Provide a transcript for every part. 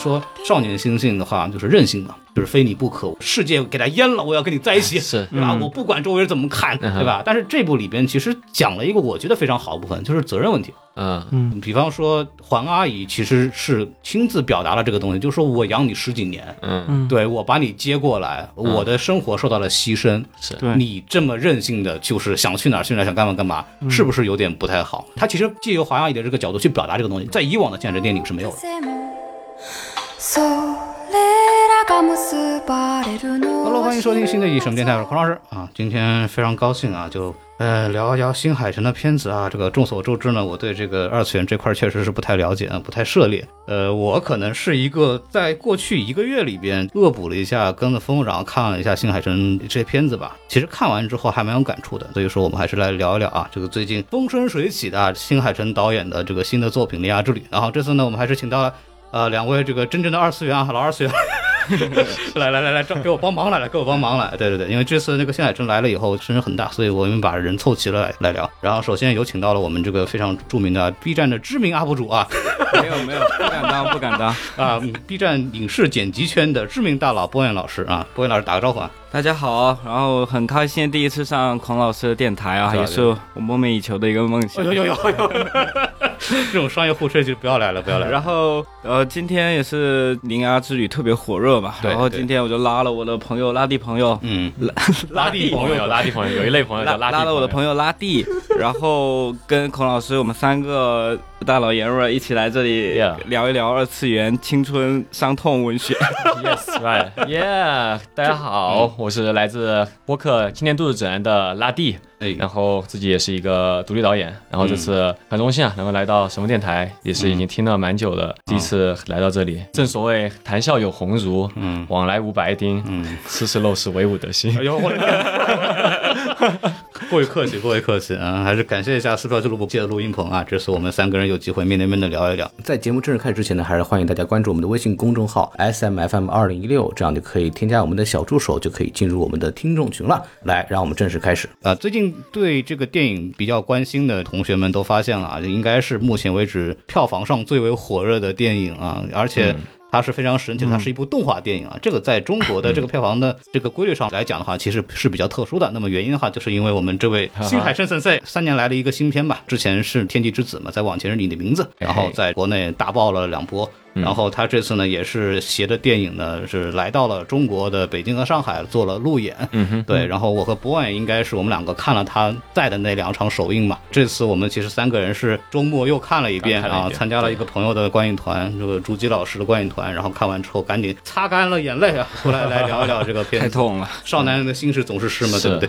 说少年心性的话，就是任性嘛，就是非你不可，世界给他淹了，我要跟你在一起，是。对吧？我不管周围人怎么看，对吧？但是这部里边其实讲了一个我觉得非常好的部分，就是责任问题。嗯。嗯。比方说黄阿姨其实是亲自表达了这个东西，就是说我养你十几年，嗯。对我把你接过来，我的生活受到了牺牲，是。对。你这么任性的，就是想去哪儿去哪儿，想干嘛干嘛，是不是有点不太好？他其实借由黄阿姨的这个角度去表达这个东西，在以往的现实电影是没有的。それらが結ばれるの Hello，は欢迎收听新的一什么电台，我是孔老师啊。今天非常高兴啊，就呃聊一聊新海诚的片子啊。这个众所周知呢，我对这个二次元这块确实是不太了解啊，不太涉猎。呃，我可能是一个在过去一个月里边恶补了一下，跟着风，然后看了一下新海诚这些片子吧。其实看完之后还蛮有感触的，所以说我们还是来聊一聊啊，这个最近风生水起的啊新海诚导演的这个新的作品《铃芽之旅》。然后这次呢，我们还是请到了。 呃，两位这个真正的二次元啊，老二次元，来来来来，这给我帮忙来，来给我帮忙来，对对对，因为这次那个新海诚来了以后声势很大，所以我们把人凑齐了来来聊。然后首先有请到了我们这个非常著名的 B 站的知名 UP 主啊 没有没有，不敢当不敢当。啊嗯，B 站影视剪辑圈的知名大佬波彦老师啊，波彦老师打个招呼啊。大家好，然后很开心第一次上孔老师的电台啊，也是我梦寐以求的一个梦想。哎呦呦呦呦，这种商业互吹就不要来了，不要来了。然后呃，今天也是铃芽之旅特别火热嘛，然后今天我就拉了我的朋友拉蒂朋友，嗯，拉蒂朋友，拉蒂朋友，有一类朋友拉叫拉拉了我的朋友拉蒂，然后跟孔老师我们三个大老爷们儿一起来这里聊一聊二次元青春伤痛文学。Yes, right, yeah。大家好，我是来自播客青年度指南的拉蒂，哎，然后自己也是一个独立导演，然后这次很荣幸啊，能够来到什么电台，也是已经听了蛮久了，第一次来到这里。正所谓谈笑有鸿儒，嗯往来无白丁，嗯，斯是陋室，惟吾德馨哎。呦，我的天！过于客气，过于客气啊！还是感谢一下四票俱乐部借的录音棚啊，这次我们三个人有机会面对面的聊一聊。在节目正式开始之前呢，还是欢迎大家关注我们的微信公众号 S M F M 二零一六，这样就可以添加我们的小助手，就可以进入我们的听众群了。来，让我们正式开始啊！最近对这个电影比较关心的同学们都发现了啊，应该是目前为止票房上最为火热的电影啊，而且。它是非常神奇的，它是一部动画电影啊。这个在中国的这个票房的这个规律上来讲的话，其实是比较特殊的。那么原因的话，就是因为我们这位 新海诚先生三年来的一个新片吧，之前是《天气之子》嘛，在往前是你的名字，然后在国内大爆了两波。然后他这次呢，也是携着电影呢，是来到了中国的北京和上海做了路演。嗯哼，对，然后我和博远应该是我们两个看了他在的那两场首映嘛。这次我们其实三个人是周末又看了一遍啊，参加了一个朋友的观影团，这个朱基老师的观影团，然后看完之后赶紧擦干了眼泪啊，出来来聊一聊这个片子。太痛了，少男人的心事总是诗嘛，对不对？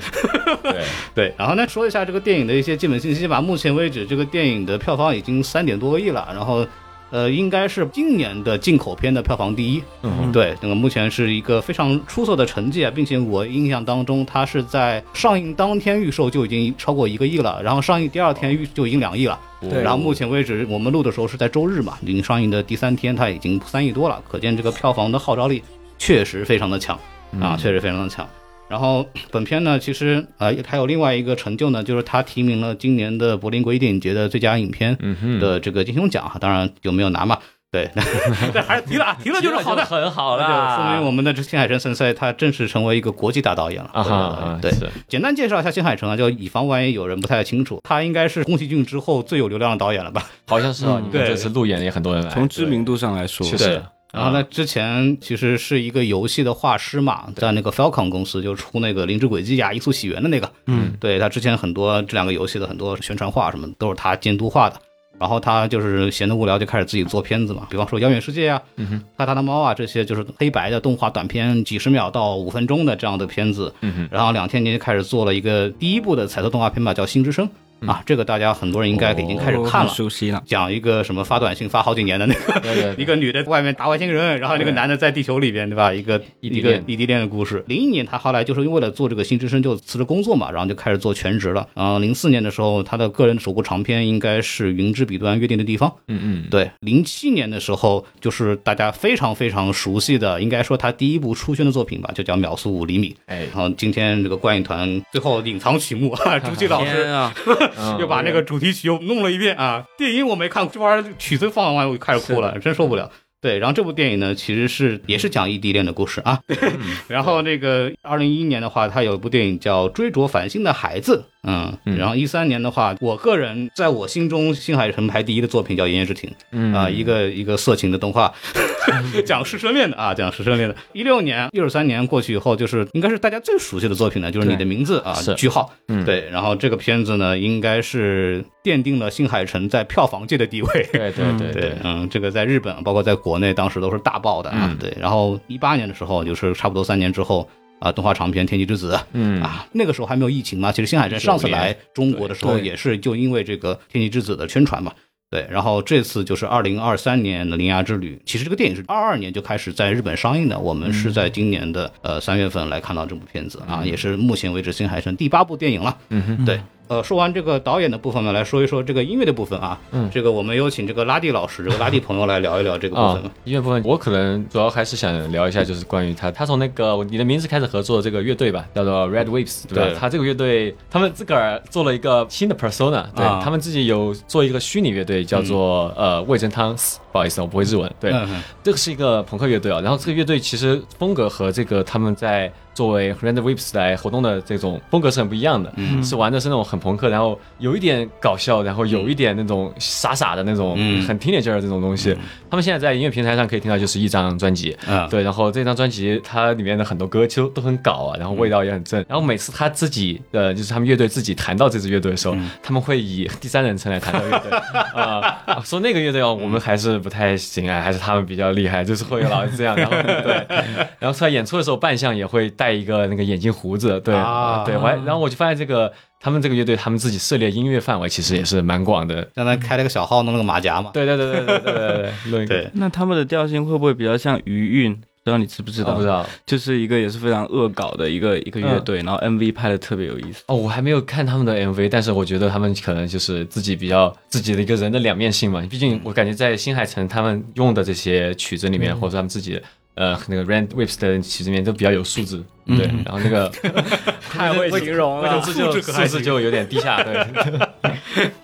对，对，然后呢，说一下这个电影的一些基本信息吧。目前为止，这个电影的票房已经三点多个亿了，然后。呃，应该是今年的进口片的票房第一，嗯对，那个目前是一个非常出色的成绩啊，并且我印象当中，它是在上映当天预售就已经超过一个亿了，然后上映第二天预就已经两亿了，对然后目前为止我们录的时候是在周日嘛，已经上映的第三天，它已经三亿多了，可见这个票房的号召力确实非常的强啊，确实非常的强。然后本片呢，其实呃还有另外一个成就呢，就是他提名了今年的柏林国际电影节的最佳影片嗯哼，的这个金熊奖哈，当然有没有拿嘛？对，这还是提了啊，提了就是好的。很好了，就说明我们的这新海诚先生他正式成为一个国际大导演了。啊对，简单介绍一下新海诚啊，就以防万一有人不太清楚，他应该是宫崎骏之后最有流量的导演了吧？好像是啊，嗯你这次路演也很多人来，从知名度上来说，确实。然后呢，之前其实是一个游戏的画师嘛，在那个 Falcon 公司就出那个《灵之轨迹》呀、《异速起源》的那个，嗯，对他之前很多这两个游戏的很多宣传画什么都是他监督画的。然后他就是闲得无聊就开始自己做片子嘛，比方说《遥远世界》啊、嗯哼，《他他的猫》啊这些就是黑白的动画短片，几十秒到五分钟的这样的片子。嗯哼，然后两千年就开始做了一个第一部的彩色动画片吧，叫《星之声》。啊，这个大家很多人应该已经开始看了。熟悉了。讲一个什么发短信发好几年的那个一个女的外面打外星人，然后那个男的在地球里边，对吧？一个一个异地恋异地恋的故事。零一年他后来就是为了做这个新之声就辞职工作嘛，然后就开始做全职了。然后零四年的时候，他的个人首部长片应该是《云之彼端约定的地方》。嗯嗯，对，零七年的时候，就是大家非常非常熟悉的，应该说他第一部出圈的作品吧，就叫《秒速五厘米》。哎，然后今天这个观影团最后隐藏曲目啊，朱记老师天啊，嗯又把那个主题曲又弄了一遍啊。电影我没看，这玩意儿曲子放完我就开始哭了，真受不了。对，然后这部电影呢，其实是也是讲异地恋的故事啊。对，然后那个二零一一年的话，它有一部电影叫《追逐繁星的孩子》，嗯，然后一三年的话，我个人在我心中新海诚排第一的作品叫《炎炎之庭》，嗯啊，一个一个色情的动画，讲师生恋的啊，讲师生恋的。一六年、一二三年过去以后，就是应该是大家最熟悉的作品呢，就是你的名字啊，句号，嗯对。然后这个片子呢，应该是奠定了新海诚在票房界的地位。对对对 对，嗯，这个在日本，包括在国内，当时都是大爆的啊。嗯对，然后一八年的时候，就是差不多三年之后啊，动画长片《天气之子》嗯啊，那个时候还没有疫情嘛。其实新海诚上次来中国的时候，也是就因为这个《天气之子》的宣传嘛。对，然后这次就是二零二三年的《铃芽之旅》，其实这个电影是二二年就开始在日本上映的，我们是在今年的呃三月份来看到这部片子啊，也是目前为止新海诚第八部电影了。嗯哼，对，呃，说完这个导演的部分呢，来说一说这个音乐的部分啊。嗯这个我们有请这个拉蒂老师，这个拉蒂朋友来聊一聊这个部啊分吧。，音乐部分我可能主要还是想聊一下，就是关于他，他从那个你的名字开始合作的这个乐队吧，叫做 Red Waves，对吧？对他这个乐队，他们自个儿做了一个新的 persona，对、啊他们自己有做一个虚拟乐队，叫做、呃味噌汤，不好意思，我不会日文，对，嗯这个是一个朋克乐队啊，然后这个乐队其实风格和这个他们在作为 Red Waves 来活动的这种风格是很不一样的，嗯是玩的是那种很朋克，然后有一点搞笑，然后有一点那种傻傻的那种、嗯很 teenager 的这种东西。他们现在在音乐平台上可以听到就是一张专辑，嗯，对，然后这张专辑它里面的很多歌其实都很搞啊，然后味道也很正。然后每次他自己呃，就是他们乐队自己谈到这支乐队的时候，他们会以第三人称来谈到乐队 啊、说那个乐队哦，我们还是不太行啊，还是他们比较厉害，就是会老是这样。然后对，然后出来演出的时候扮相也会戴一个那个眼镜胡子，对、啊、对，我还然后我就发现这个他们这个乐队他们自己涉猎音乐范围其实也是蛮广的，让他开了个小号，弄了个马甲嘛，对对对对对对对对。那他们的调性会不会比较像余韵？不知道你知不知道？不知道，就是一个也是非常恶搞的一个一个乐队，然后 MV 拍的特别有意思。哦，我还没有看他们的 MV，但是我觉得他们可能就是自己比较自己的一个人的两面性嘛。毕竟我感觉在新海诚他们用的这些曲子里面，或者他们自己呃那个 Rand Waves 的曲子里面都比较有素质，对。然后那个 太会形容了，素质就素质就有点低下，对。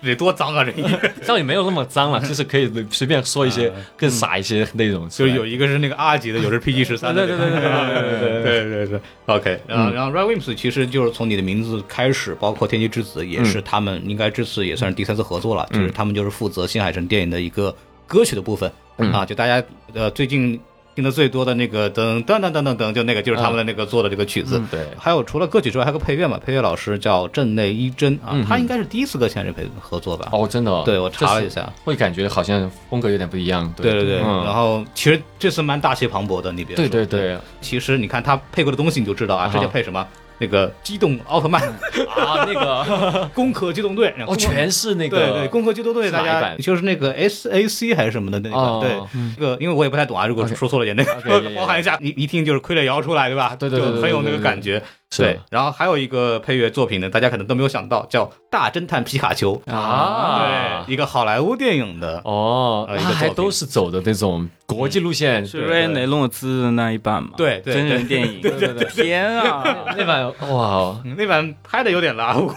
得多脏啊！这 倒也没有那么脏了，就是可以随便说一些更傻一些内容就是有一个是那个 R 级的，有是 PG 十三的。对对对对对对对对对对对。OK，然后然后 Red Wimps 其实就是从你的名字开始，包括天气之子也是他们应该这次也算是第三次合作了，就是他们就是负责新海诚电影的一个歌曲的部分啊，就大家呃最近。听的最多的那个噔噔噔噔噔噔，就那个就是他们的那个做的这个曲子。对。还有除了歌曲之外，还有个配乐嘛，配乐老师叫镇内一真啊，嗯。他应该是第一次跟现任配合作吧？哦，真的哦，对我查了一下，会感觉好像风格有点不一样，对。对对，嗯。然后其实这次蛮大气磅礴的，你别说。对对对。其实你看他配过的东西，你就知道啊，啊。之前配什么那个机动奥特曼、啊，那个 攻壳机动队，然后哦，全是那个对对，攻壳机动队，大家就是那个 S A C 还是什么的那个，哦对，这个因为我也不太懂啊，如果说错了也那个 包含一下，一一听就是傀儡摇出来，对吧？对对对很有那个感觉。是对，然后还有一个配乐作品呢，大家可能都没有想到，叫《大侦探皮卡丘》啊对，一个好莱坞电影的。哦，还都是走的那种国际路线，是对瑞恩雷诺兹的那一版嘛？对对真人电影。对对对 天啊！那版哇那版拍的有点拉，我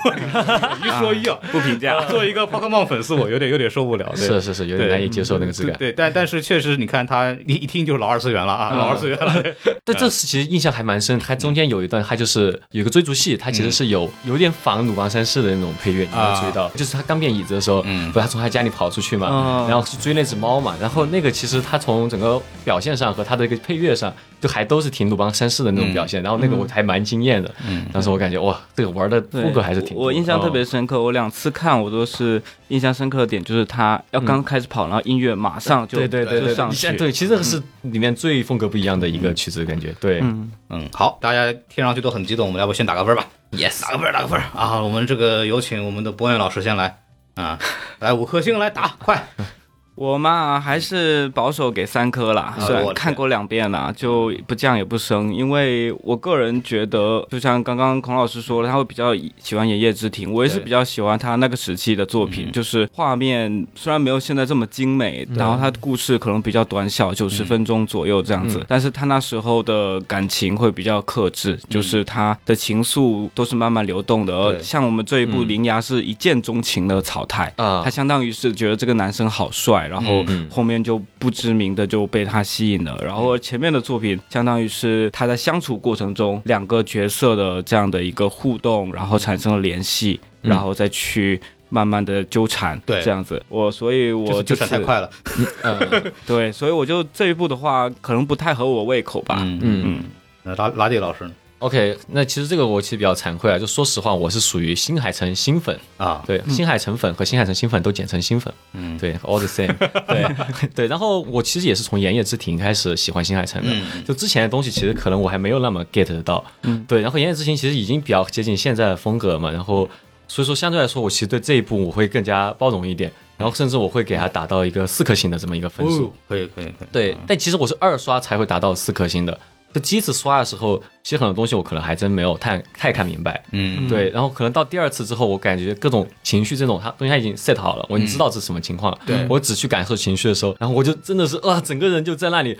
一说一啊，不评价。作为一个 Pokemon 粉丝，我有点有点受不了。是是是，有点难以接受那个质感。对，但但是确实，你看他一一听就是老二次元了啊，嗯老二次元了。但这次其实印象还蛮深，还中间有一段，它就是有个追逐戏，它其实是有有点仿鲁邦三世的那种配乐，你有没有注意到？就是他刚变椅子的时候，嗯。不是他从他家里跑出去嘛，嗯。然后去追那只猫嘛，然后那个其实他从整个表现上和他的一个配乐上，就还都是挺鲁邦三世的那种表现，然后那个我还蛮惊艳的，嗯。当时我感觉哇，这个玩的风格还是挺，我我印象特别哦深刻，我两次看我都是印象深刻的点就是他要刚开始跑，然后音乐马上就对对对对，就上去。对，其实这个是里面最风格不一样的一个曲子，感觉对，嗯，嗯，好，大家听上去都很激动，我们要不先打个分吧？，yes，打个分，打个分啊！我们这个有请我们的博远老师先来啊，来五颗星来打，快！我嘛还是保守给三颗啦，虽然啊我看过两遍啦，就不降也不升，因为我个人觉得，就像刚刚孔老师说了，他会比较喜欢《炎夜之庭》，我也是比较喜欢他那个时期的作品，就是画面虽然没有现在这么精美，然后他的故事可能比较短小，九十分钟左右这样子，但是他那时候的感情会比较克制，就是他的情愫都是慢慢流动的，而像我们这一部《嗯铃芽》是一见钟情的草太，啊。他相当于是觉得这个男生好帅，然后嗯后面就不知名的就被他吸引了。然后前面的作品相当于是他在相处过程中两个角色的这样的一个互动，然后产生了联系，嗯然后再去。慢慢的纠缠，对这样子，我所以我就纠缠太快了，嗯对，所以我就这一部的话，可能不太合我胃口吧。嗯嗯。嗯，那拉拉蒂老师呢？OK，那其实这个我其实比较惭愧啊，就说实话，我是属于新海诚新粉，啊，对，新海诚粉和新海诚新粉都简称新粉，嗯，对，all the same，对对。然后我其实也是从《炎夜之庭》开始喜欢新海诚的，嗯。就之前的东西其实可能我还没有那么 get 得到，嗯，对。然后《炎夜之庭》其实已经比较接近现在的风格嘛，然后所以说相对来说，我其实对这一部我会更加包容一点，然后甚至我会给它打到一个四颗星的这么一个分数。哦可以可以可以，对，但其实我是二刷才会达到四颗星的。就第一次刷的时候，其实很多东西我可能还真没有太太看明白。嗯，对，然后可能到第二次之后，我感觉各种情绪这种，它东西它已经 set 好了，我已经知道这是什么情况了。对我只去感受情绪的时候，然后我就真的是啊，整个人就在那里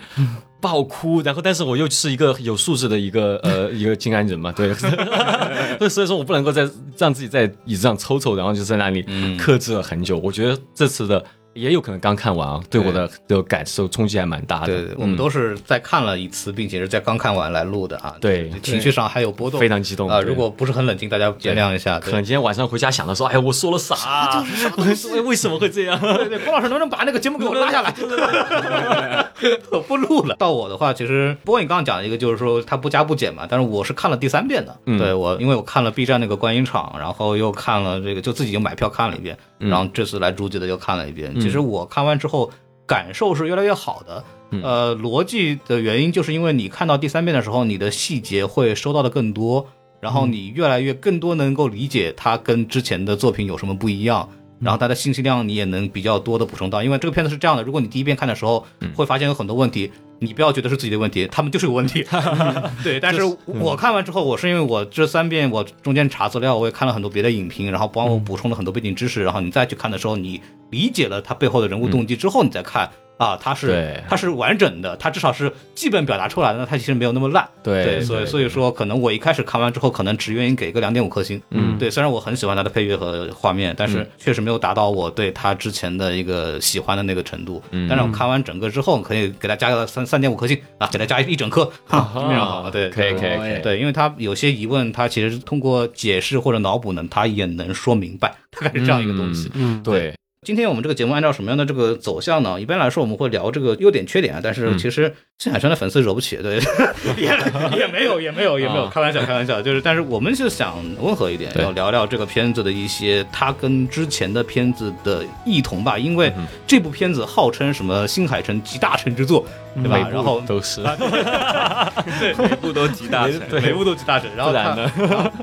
爆哭，然后但是我又是一个有素质的一个呃一个静安人嘛，对，所以说我不能够再让自己在椅子上抽抽，然后就在那里嗯克制了很久。我觉得这次的。也有可能刚看完啊，对我的的感受冲击还蛮大的。对对，我们嗯都是在看了一次，并且是在刚看完来录的啊，对情绪上还有波动，非常激动啊。对如果不是很冷静，大家见谅一下。可能今天晚上回家想的说，哎呀，我说了啥？为为什么会这样？对对，郭老师能不能把那个节目给我拉下来？我不录了。到我的话，其实不过你刚刚讲的一个就是说他不加不减嘛，但是我是看了第三遍的。嗯对我，因为我看了 B 站那个观影场，然后又看了这个，就自己就买票看了一遍，嗯然后这次来诸暨的又看了一遍。其实我看完之后感受是越来越好的。嗯呃，逻辑的原因就是因为你看到第三遍的时候，你的细节会收到的更多，然后你越来越更多能够理解它跟之前的作品有什么不一样。然后它的信息量你也能比较多的补充到，因为这个片子是这样的，如果你第一遍看的时候会发现有很多问题，你不要觉得是自己的问题，他们就是有问题。对，但是我看完之后，我是因为我这三遍我中间查资料，我也看了很多别的影评，然后帮我补充了很多背景知识，然后你再去看的时候，你理解了他背后的人物动机之后，你再看。啊，它是对它是完整的，它至少是基本表达出来的，它其实没有那么烂。对所以所以说，可能我一开始看完之后，可能只愿意给个两点五颗星。嗯对，虽然我很喜欢它的配乐和画面，但是确实没有达到我对它之前的一个喜欢的那个程度。嗯但是我看完整个之后，可以给它加个三三点五颗星啊，给它加一整颗，哈，非常好。对，可以可以可以，对，因为它有些疑问，它其实通过解释或者脑补呢，它也能说明白，大概是这样一个东西。嗯，对，今天我们这个节目按照什么样的这个走向呢？一般来说我们会聊这个优点缺点啊，但是嗯。其实新海诚的粉丝惹不起，对，也也没有也没有也没有，啊。开玩笑开玩笑，就是但是我们是想温和一点，要聊聊这个片子的一些它跟之前的片子的异同吧，因为嗯这部片子号称什么新海诚集大成之作，对吧？然后都是对每部都集大成。每部都集大成，然后呢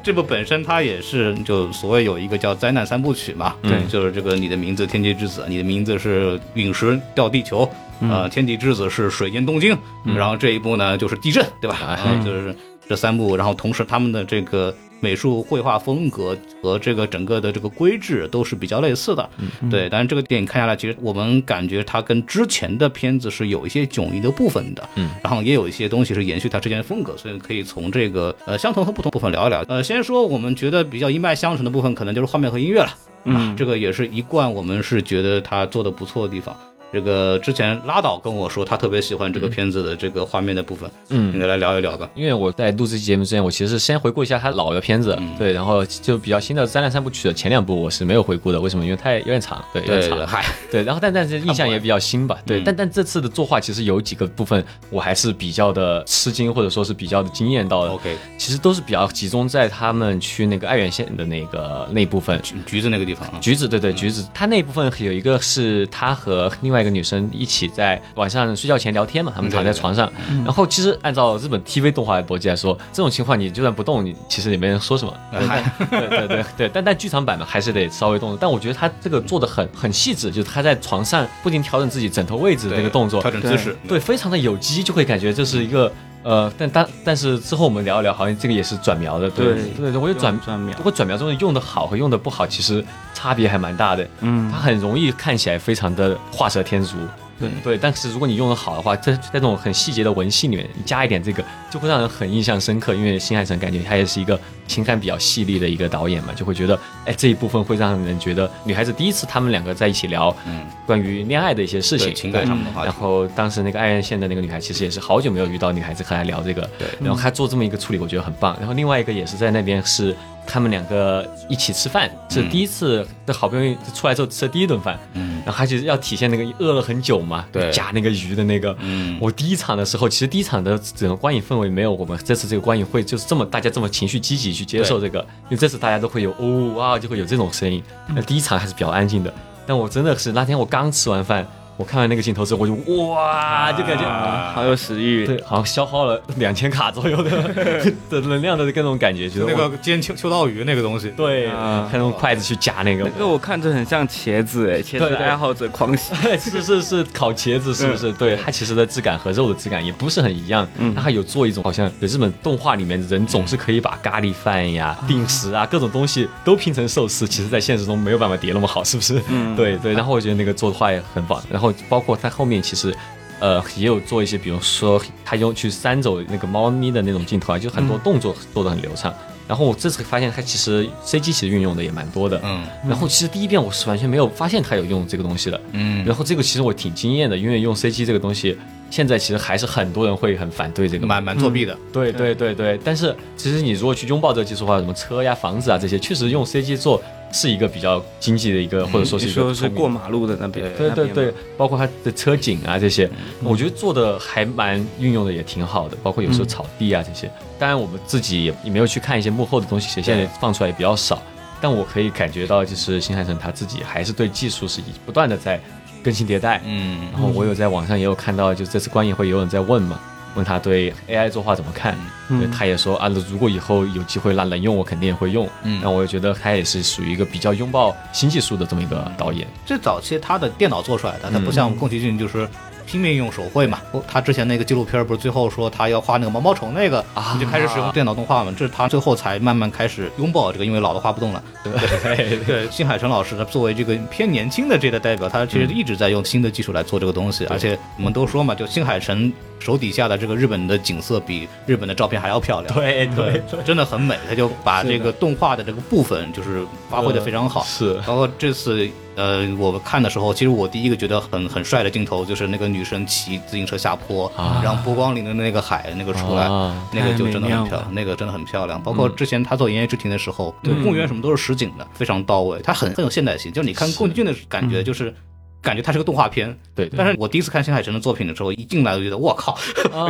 这部本身它也是就所谓有一个叫灾难三部曲嘛，对就是这个你的名字天气之子，你的名字是陨石掉地球，呃，天地之子是水淹东京，然后这一部呢就是地震，对吧？就是这三部，然后同时他们的这个。美术绘画风格和这个整个的这个规制都是比较类似的，对。但是这个电影看下来，其实我们感觉它跟之前的片子是有一些迥异的部分的，嗯，然后也有一些东西是延续它之前的风格，所以可以从这个呃相同和不同部分聊一聊。呃，先说我们觉得比较一脉相承的部分，可能就是画面和音乐了，嗯这个也是一贯我们是觉得他做的不错的地方。这个之前拉倒跟我说，他特别喜欢这个片子的这个画面的部分，嗯。应该来聊一聊吧。因为我在录这期节目之前，我其实是先回顾一下他老的片子，嗯。对，然后就比较新的《灾难三部曲》的前两部我是没有回顾的，为什么？因为太有点长，对，有点长，嗨，对，然后但但是印象也比较新吧，对，嗯。但但这次的作画其实有几个部分我还是比较的吃惊，或者说是比较的惊艳到的，OK，其实都是比较集中在他们去那个爱媛县的那个那部分。橘橘子那个地方啊，橘子，对对，橘子，它那部分有一个是他和另外外一个女生一起在晚上睡觉前聊天嘛，他们躺在床上。然后其实按照日本 TV 动画的逻辑来说，这种情况你就算不动，你其实也没人说什么。对对对对，但但剧场版呢还是得稍微动。但我觉得他这个做的很很细致，就是他在床上不停调整自己枕头位置的那个动作，调整姿势，对，非常的有机，就会感觉这是一个。呃，但但但是之后我们聊一聊，好像这个也是转描的，对对对，我觉得转转描，不过转描中的用的好和用的不好，其实差别还蛮大的。嗯，它很容易看起来非常的画蛇添足。对对，但是如果你用的好的话，在在这种很细节的文戏里面加一点这个，就会让人很印象深刻。因为新海诚感觉他也是一个情感比较细腻的一个导演嘛，就会觉得，哎，这一部分会让人觉得女孩子第一次他们两个在一起聊，嗯，关于恋爱的一些事情，情感上的话然后当时那个爱媛县的那个女孩，其实也是好久没有遇到女孩子和她聊这个，对，然后他做这么一个处理，我觉得很棒。然后另外一个也是在那边是。他们两个一起吃饭，是第一次，这好不容易出来之后吃的第一顿饭，嗯，然后他就是要体现那个饿了很久嘛，对，夹那个鱼的那个，嗯，我第一场的时候，其实第一场的整个观影氛围没有我们这次这个观影会就是这么大家这么情绪积极去接受这个，因为这次大家都会有哦哇就会有这种声音，那第一场还是比较安静的，但我真的是那天我刚吃完饭。我看完那个镜头之后，我就哇，就感觉啊好有食欲，对，好像消耗了 两千卡左右的 的能量的那种感觉，觉得那个煎秋秋刀鱼那个东西，对，看用筷子去夹那个，那个我看着很像茄子哎，茄子爱好者狂喜，是是是烤茄子是不是？对，它其实的质感和肉的质感也不是很一样，它还有做一种好像日本动画里面人总是可以把咖喱饭呀、定时啊各种东西都拼成寿司，其实在现实中没有办法叠那么好，是不是？嗯，对对，然后我觉得那个做的话也很棒，然后。包括他后面其实，呃，也有做一些，比如说他用去扇走那个猫咪的那种镜头啊，就很多动作做的很流畅。然后我这次发现它其实 CG 其实运用的也蛮多的，嗯。然后其实第一遍我是完全没有发现它有用这个东西的，嗯。然后这个其实我挺惊艳的，因为用 CG 这个东西，现在其实还是很多人会很反对这个，蛮蛮作弊的。对对对对，但是其实你如果去拥抱这个技术的话，什么车呀、房子啊这些，确实用 CG 做。是一个比较经济的一个，或者说是说是过马路的那边，对对对，包括它的车景啊这些，我觉得做的还蛮运用的也挺好的，包括有时候草地啊这些。当然我们自己也也没有去看一些幕后的东西，现在放出来也比较少。但我可以感觉到，就是新海诚他自己还是对技术是以不断的在更新迭代。嗯，然后我有在网上也有看到，就这次观影会有人在问嘛。问他对 AI 作画怎么看？对，他也说啊，如果以后有机会那能用，我肯定也会用。嗯，那我也觉得他也是属于一个比较拥抱新技术的这么一个导演。最早期他的电脑做出来的，他不像宫崎骏就是。拼命用手绘嘛，他之前那个纪录片不是最后说他要画那个毛毛虫那个，啊。就开始使用电脑动画嘛，这是他最后才慢慢开始拥抱这个，因为老的画不动了。对对，新海诚老师他作为这个偏年轻的这代代表，他其实一直在用新的技术来做这个东西，而且我们都说嘛，就新海诚手底下的这个日本的景色比日本的照片还要漂亮，对对，真的很美，他就把这个动画的这个部分就是发挥的非常好，是，包括这次。呃，我看的时候，其实我第一个觉得很很帅的镜头就是那个女生骑自行车下坡，然后波光粼粼的那个海那个出来，那个就真的很漂亮，那个真的很漂亮。包括之前他做《炎夜之庭》的时候，对公园什么都是实景的，非常到位，它很很有现代性。就是你看宫崎骏的感觉，就是感觉它是个动画片。对，但是我第一次看新海诚的作品的时候，一进来就觉得我靠，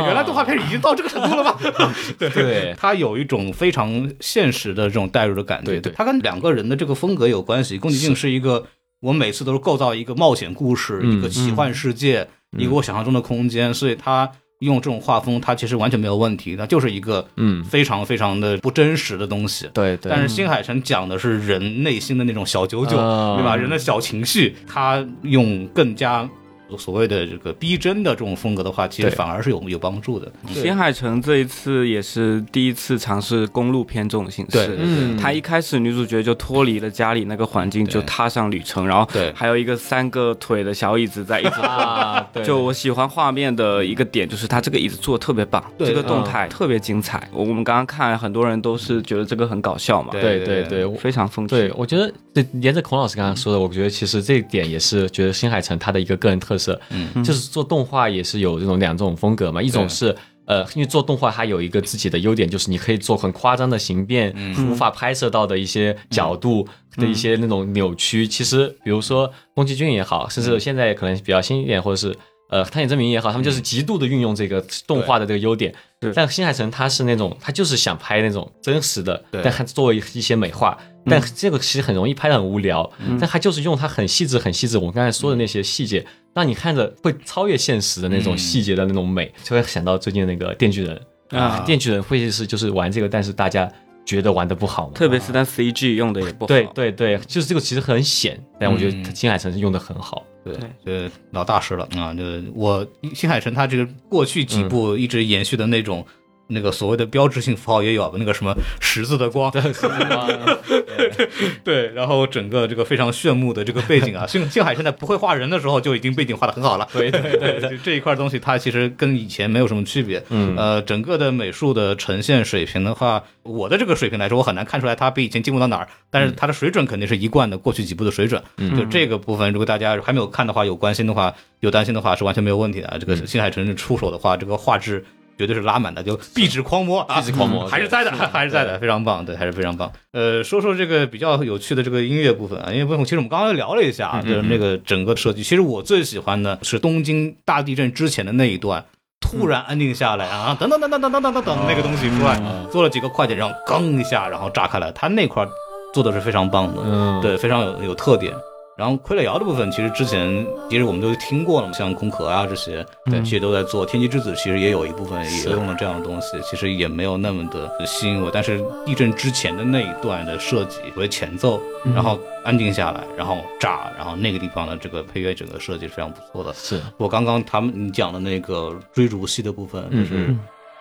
原来动画片已经到这个程度了吗？对，他有一种非常现实的这种代入的感觉。对对，他跟两个人的这个风格有关系。宫崎骏是一个。我每次都是构造一个冒险故事，一个奇幻世界，一个我想象中的空间，所以他用这种画风，他其实完全没有问题，那就是一个嗯非常非常的不真实的东西。对对。但是新海诚讲的是人内心的那种小九九，对吧？人的小情绪，他用更加。所谓的这个逼真的这种风格的话，其实反而是有有帮助的。新海诚这一次也是第一次尝试公路片这种形式。嗯，他一开始女主角就脱离了家里那个环境，就踏上旅程，然后对，还有一个三个腿的小椅子在一直 啊。就我喜欢画面的一个点，就是他这个椅子做的特别棒，这个动态特别精彩。我们刚刚看很多人都是觉得这个很搞笑嘛。对对对，非常风趣。对，我觉得这沿着孔老师刚刚说的，我觉得其实这一点也是觉得新海诚他的一个个人特。色，嗯，就是做动画也是有这种两种风格嘛，一种是呃，因为做动画它有一个自己的优点，就是你可以做很夸张的形变，无法拍摄到的一些角度的一些那种扭曲。其实比如说宫崎骏也好，甚至现在可能比较新一点，或者是呃探险证明也好，他们就是极度的运用这个动画的这个优点。但新海诚他是那种，他就是想拍那种真实的，但他作为一些美化。但这个其实很容易拍的很无聊，但他就是用他很细致、很细致，我刚才说的那些细节，让你看着会超越现实的那种细节的那种美，就会想到最近的那个《电锯人》啊电锯人》会是就是玩这个，但是大家觉得玩的不好嘛。特别是他 CG 用的也不好。对对对，就是这个其实很显，但我觉嗯得新海诚是用的很好。对，这老大师了啊！这我新海诚他这个过去几部一直延续的那种。那个所谓的标志性符号也有，那个什么十字的光，对，然后整个这个非常炫目的这个背景啊，星星海现在不会画人的时候就已经背景画的很好了，对对对对，这一块东西它其实跟以前没有什么区别，嗯。呃，整个的美术的呈现水平的话，我的这个水平来说，我很难看出来它比以前进步到哪儿，但是它的水准肯定是一贯的过去几部的水准，嗯。就这个部分，如果大家还没有看的话，有关心的话，有担心的话，是完全没有问题的。这个嗯。新海诚出手的话，这个画质。绝对是拉满的，就壁纸狂魔啊，壁纸狂魔还是在的，还是在的，非常棒，对，还是非常棒。呃，说说这个比较有趣的这个音乐部分啊，音乐部分其实我们刚刚聊了一下啊，就是那个整个设计，其实我最喜欢的是东京大地震之前的那一段。突然安静下来啊，等等等等等等等等等，那个东西出来，做了几个快点，然后刚一下，然后炸开来，他那块做的是非常棒的，嗯，对，非常有有特点。然后傀儡摇的部分，其实之前其实我们都听过了嘛，像空壳啊这些，对，其实都在做。天机之子其实也有一部分也用了这样的东西，其实也没有那么的吸引我。但是地震之前的那一段的设计为前奏，然后安静下来，然后炸，然后那个地方的这个配乐整个设计是非常不错的。是我刚刚他们你讲的那个追逐戏的部分，就是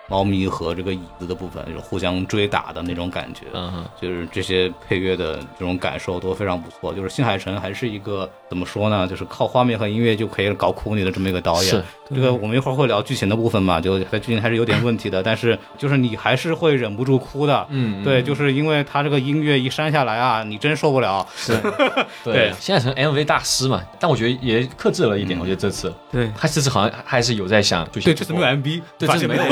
猫咪和这个椅子的部分，就是互相追打的那种感觉。嗯哼就是这些配乐的这种感受都非常不错。就是新海诚还是一个怎么说呢？就是靠画面和音乐就可以搞哭你的这么一个导演是。这个我们一会儿会聊剧情的部分嘛，就它剧情还是有点问题的，但是就是你还是会忍不住哭的。嗯，对，就是因为他这个音乐一删下来啊，你真受不了。是，对 对，新海诚 MV 大师嘛，但我觉得也克制了一点，我觉得这次对，他这次好像还是有在想，对，这次没有 MV，对，这次没有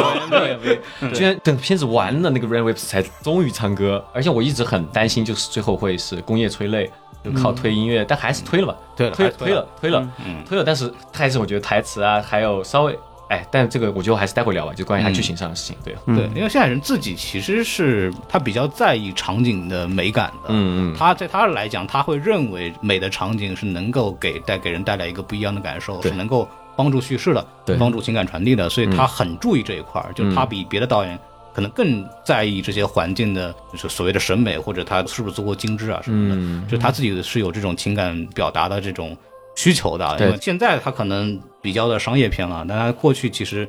MV，居然等片子完了，那个 Rain Waves 才终于唱歌，而且我一直很担心，就是最后会是工业催泪，就靠推音乐，但还是推了吧，推对了推了。推了，推了，嗯。推了，但是还是我觉得台词啊，还有稍微，哎，但这个我觉得还是待会聊吧，就关于他剧情上的事情，对，对，因为新海人自己其实是他比较在意场景的美感的。嗯嗯，他在他来讲，他会认为美的场景是能够给带给人带来一个不一样的感受，是能够帮助叙事的，对帮助情感传递的，所以他很注意这一块儿，就是他比别的导演可能更在意这些环境的，就是所谓的审美，或者他是不是足够精致啊什么的，嗯就他自己是有这种情感表达的这种需求的。对因为现在他可能比较的商业片了，但他过去其实。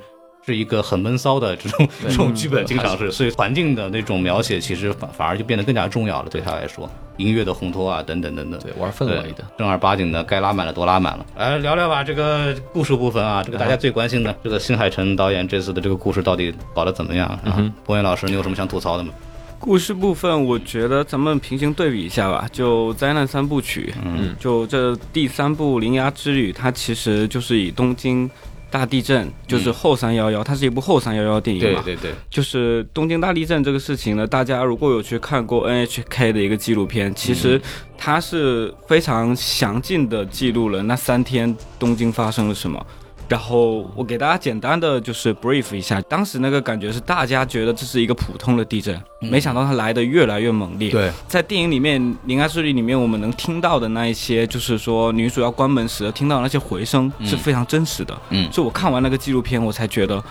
是一个很闷骚的这种这种剧本，经常是，所以环境的那种描写，其实反反而就变得更加重要了，对他来说，音乐的烘托啊，等等等等，对，玩氛围的，正儿八经的该拉满了都拉满了。来聊聊吧，这个故事部分啊，这个大家最关心的，这个新海诚导演这次的这个故事到底搞得怎么样啊？博远老师，你有什么想吐槽的吗？故事部分，我觉得咱们平行对比一下吧。就灾难三部曲，嗯，就这第三部《铃芽之旅》，它其实就是以东京大地震，就是后三幺幺，它是一部后三幺幺电影嘛。对对对，就是东京大地震这个事情呢，大家如果有去看过 NHK 的一个纪录片，其实它是非常详尽的记录了那三天东京发生了什么。然后我给大家简单的就是 brief 一下，当时那个感觉是大家觉得这是一个普通的地震，没想到它来的越来越猛烈。对，在电影里面《铃芽之旅》里面，我们能听到的那一些，就是说女主要关门时听到那些回声是非常真实的。嗯所以我看完那个纪录片，我才觉得，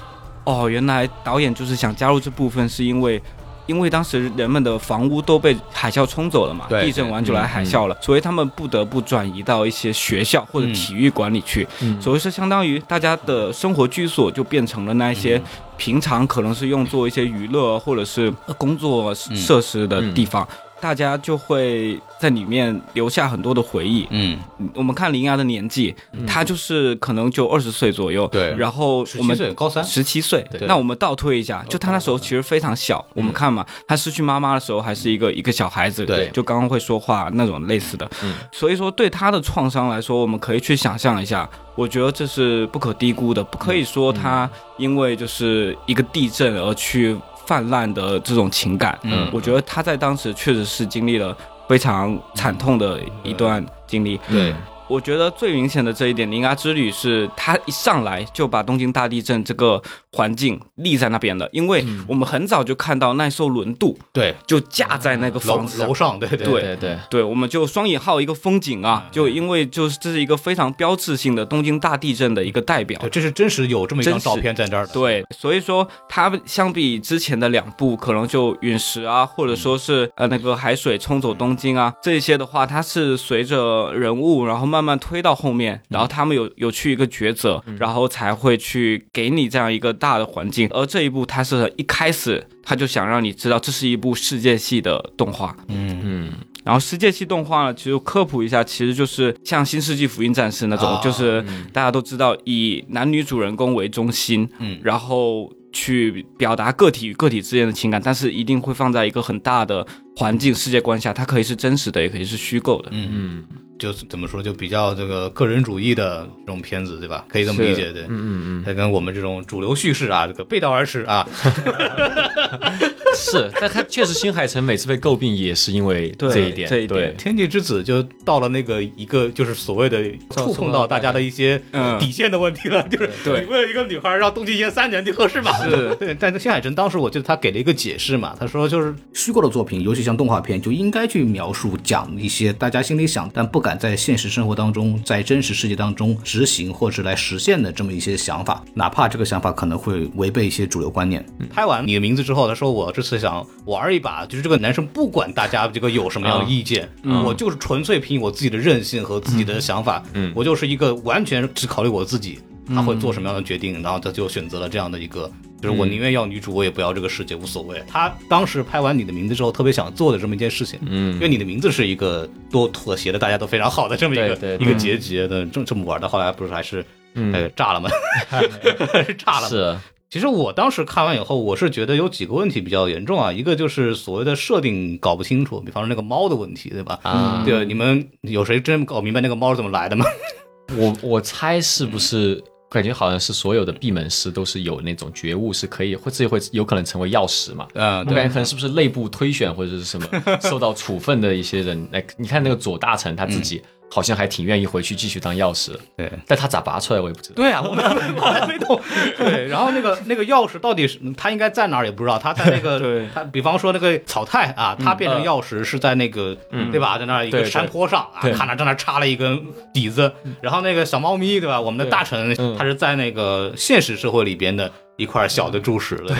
哦，原来导演就是想加入这部分，是因为。因为当时人们的房屋都被海啸冲走了嘛，地震完就来海啸了，所以他们不得不转移到一些学校或者体育馆里去。嗯所以是相当于大家的生活居所就变成了那一些平常可能是用作一些娱乐或者是工作设施的地方。大家就会在里面留下很多的回忆。嗯，我们看林芽的年纪，他就是可能就二十岁左右。对然后十我们七岁高三，十七岁对，那我们倒推一下，就他那时候其实非常小。我们看嘛，他失去妈妈的时候还是一个一个小孩子，对就刚刚会说话那种类似的。嗯，所以说对他的创伤来说，我们可以去想象一下，我觉得这是不可低估的，不可以说他因为就是一个地震而去泛滥的这种情感。嗯我觉得他在当时确实是经历了非常惨痛的一段经历。对，我觉得最明显的这一点，铃芽之旅是它一上来就把东京大地震这个环境立在那边了，因为我们很早就看到那艘轮渡对，就架在那个房子上楼。上，对对对对对，对，我们就双引号一个风景啊，就因为就是这是一个非常标志性的东京大地震的一个代表对，，这是真实有这么一张照片在这儿的。对，所以说它相比之前的两部，可能就陨石啊，或者说是呃那个海水冲走东京啊这些的话，它是随着人物，然后慢慢慢推到后面，然后他们有有去一个抉择，然后才会去给你这样一个大的环境。而这一部它是一开始他就想让你知道这是一部世界系的动画，嗯，嗯，然后世界系动画呢，其实科普一下，其实就是像《新世纪福音战士》那种，啊就是大家都知道以男女主人公为中心，嗯。然后去表达个体与个体之间的情感，但是一定会放在一个很大的环境世界观下，它可以是真实的，也可以是虚构的。嗯嗯就是怎么说，就比较这个个人主义的这种片子，对吧？可以这么理解，对。嗯嗯嗯，它跟我们这种主流叙事啊，这个背道而驰啊。是，但他确实新海诚每次被诟病也是因为这一点，这一点对天气之子就到了那个一个就是所谓的触碰到大家的一些嗯底线的问题了，就是对你为了一个女孩让东京延三年，你合适吗？是对，但是新海诚当时我记得他给了一个解释嘛，他说就是虚构的作品，尤其像动画片，就应该去描述讲一些大家心里想但不敢在现实生活当中，在真实世界当中执行或是来实现的这么一些想法，哪怕这个想法可能会违背一些主流观念。拍完你的名字之后，他说我这次想玩一把，就是这个男生不管大家这个有什么样的意见，我就是纯粹凭我自己的韧性和自己的想法，嗯。我就是一个完全只考虑我自己。他会做什么样的决定，然后他就选择了这样的一个，就是我宁愿要女主，我也不要这个世界，无所谓。他当时拍完《你的名字》之后，特别想做的这么一件事情，嗯因为《你的名字》是一个多妥协的，大家都非常好的这么一个对对一个结局的，这这么玩的，后来不是还是呃炸了吗？炸了？是，其实我当时看完以后，我是觉得有几个问题比较严重啊，一个就是所谓的设定搞不清楚，比方说那个猫的问题，对吧？啊对，你们有谁真搞明白那个猫是怎么来的吗？我我猜是不是？感觉好像是所有的闭门师都是有那种觉悟，是可以会自己会有可能成为药师嘛？嗯，对我感觉可能是不是内部推选或者是什么 受到处分的一些人，来你看那个左大臣他自己好像还挺愿意回去继续当钥匙，对。但他咋拔出来我也不知道。对啊，我们我还没懂。对，然后那个那个钥匙到底是他应该在哪儿也不知道，他在那个对。他比方说那个草太啊，他变成钥匙是在那个、对吧，在那儿一个山坡上啊，对。看着在那插了一根底子，然后那个小猫咪对吧，我们的大臣嗯。他是在那个现实社会里边的一块小的柱石了，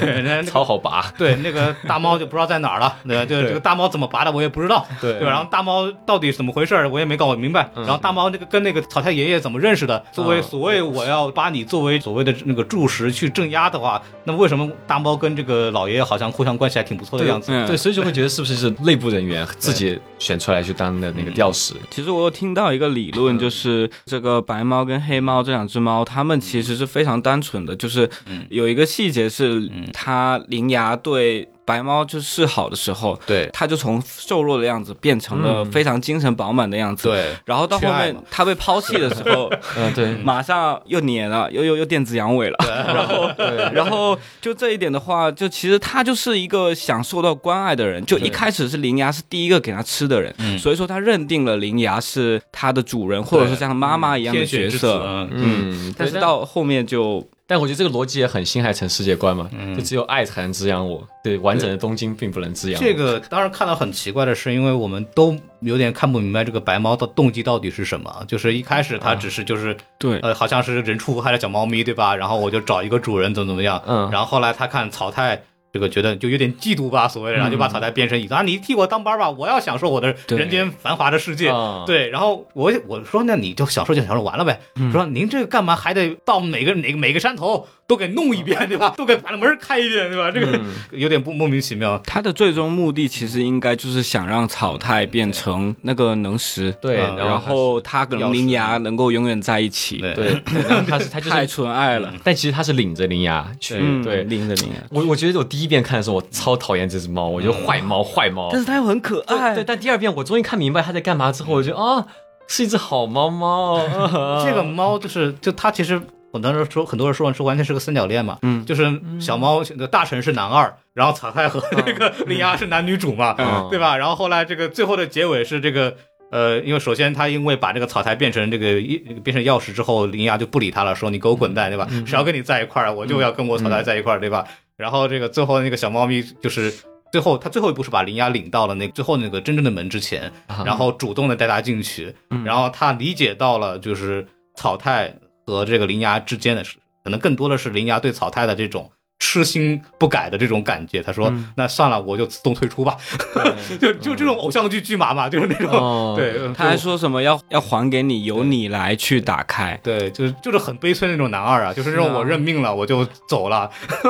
对超 好拔，对，那个大猫就不知道在哪儿了，对吧？这个这个大猫怎么拔的我也不知道，对吧？然后大猫到底怎么回事儿我也没搞明白。然后大猫那个跟那个草太爷爷怎么认识的？作为嗯所谓我要把你作为所谓的那个柱石去镇压的话，那么为什么大猫跟这个老爷爷好像互相关系还挺不错的样子？嗯对，所以就会觉得是不是是内部人员自己选出来去当的那个吊石？其实我有听到一个理论，就是这个白猫跟黑猫这两只猫，它们其实是非常单纯的，就是有一个细节是，他铃芽对白猫就示好的时候，对。它就从瘦弱的样子变成了非常精神饱满的样子。对。然后到后面它被抛弃的时候，嗯，对，马上又黏了，又又又电子阳痿了。然后，然后就这一点的话，就其实他就是一个想受到关爱的人。就一开始是灵牙是第一个给他吃的人，所以说他认定了灵牙是他的主人，或者说像妈妈一样的角色。嗯，嗯，但是到后面就但我觉得这个逻辑也很新海诚世界观嘛，就只有爱才能滋养我，对，完整的东京并不能滋养。这个当然看到很奇怪的是，因为我们都有点看不明白这个白猫的动机到底是什么。就是一开始它只是就是、对呃，好像是人畜无害的小猫咪，对吧？然后我就找一个主人，怎么怎么样。嗯然后后来他看草太。这个觉得就有点嫉妒吧，所谓的，然后就把草太变成椅子、啊，你替我当班吧，我要享受我的人间繁华的世界。啊对，然后我我说那你就享受就享受完了呗。说您这个干嘛还得到每个哪个每个山头都给弄一遍，对吧？都给把门开一遍，对吧？这个、有点不莫名其妙。他的最终目的其实应该就是想让草太变成那个能石，对，嗯然后他跟铃芽能够永远在一起。对对，对然后他是他就太，纯爱了。但其实他是领着铃芽去，嗯，对。拎着铃芽，我我觉得我第一遍看的时候，我超讨厌这只猫，我觉得坏猫坏猫。但是它又很可爱。对对，但第二遍我终于看明白它在干嘛之后，我觉得啊，是一只好猫猫。啊 这个猫就是，就它其实很多人说，很多人说说完全是个三角恋嘛，嗯就是小猫大臣是男二，然后草太和那个莉亚是男女主嘛，嗯对吧？然后后来这个最后的结尾是这个。呃，因为首先他因为把这个草台变成这个一变成钥匙之后，林芽就不理他了，说你给我滚蛋，对吧？谁要跟你在一块儿，我就要跟我草台在一块儿，对吧？然后这个最后那个小猫咪就是。最后，他最后一步是把铃芽领到了那最后那个真正的门之前，然后主动的带他进去，然后他理解到了就是草太和这个林芽之间的事，可能更多的是林芽对草太的这种痴心不改的这种感觉。他说：“那算了，我就自动退出吧。就就这种偶像剧剧麻嘛，就是那种、哦对。他还说什么要要还给你，由你来去打开。对，就是就是很悲催的那种男二啊，就是让我认命了，我就走了。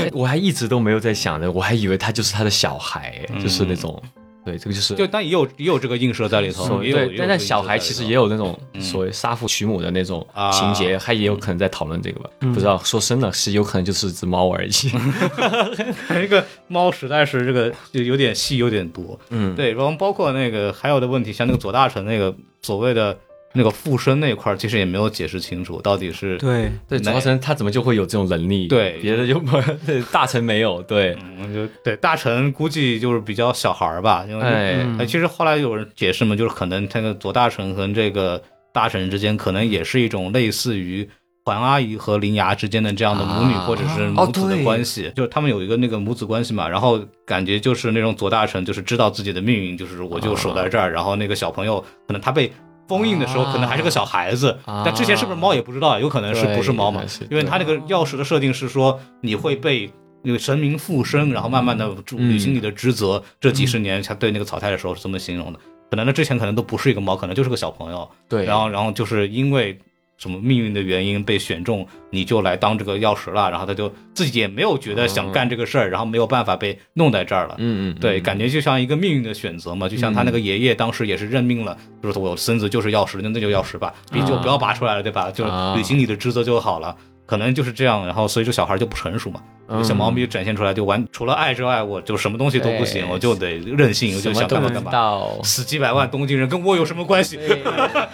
哎我还一直都没有在想着，我还以为他就是他的小孩，就是那种，对，这个就是就但也有也有这个映射在里头，也有对，但但小孩其实也有那种嗯。所谓杀父娶母的那种啊。情节，他也有可能在讨论这个吧，不知道说深了是有可能就是只猫而已。这个猫实在是这个就有点戏有点多，嗯，对，然后包括那个还有的问题，像那个左大臣那个所谓的那个附身那块儿，其实也没有解释清楚到底是对，对，主要是他怎么就会有这种能力？对别的就不 对，大臣没有，对，嗯，就对大臣估计就是比较小孩儿吧，因为、哎呃其实后来有人解释嘛，就是可能这个左大臣和这个大臣之间，可能也是一种类似于环阿姨和林牙之间的这样的母女啊或者是母子的关系，就是他们有一个那个母子关系嘛，然后感觉就是那种左大臣就是知道自己的命运，就是我就守在这儿，然后那个小朋友可能他被。封印的时候可能还是个小孩子，啊但之前是不是猫也不知道，有可能是不是猫嘛？因为他那个钥匙的设定是说你会被那个神明附身，然后慢慢的履行你的职责。这几十年，他对那个草太的时候是这么形容的。可能他之前可能都不是一个猫，可能就是个小朋友。对，然后，然后就是因为什么命运的原因被选中，你就来当这个钥匙了。然后他就自己也没有觉得想干这个事儿，然后没有办法被弄在这儿了。嗯嗯，对，嗯感觉就像一个命运的选择嘛，就像他那个爷爷当时也是认命了，就是我孙子就是钥匙，那那就钥匙吧，你就不要拔出来了，对吧？就履行你的职责就好了。可能就是这样，然后所以这小孩就不成熟嘛，嗯小猫咪展现出来就完，除了爱之外，我就什么东西都不行，我就得任性，我就想干嘛干嘛。道。死几百万东京人跟我有什么关系？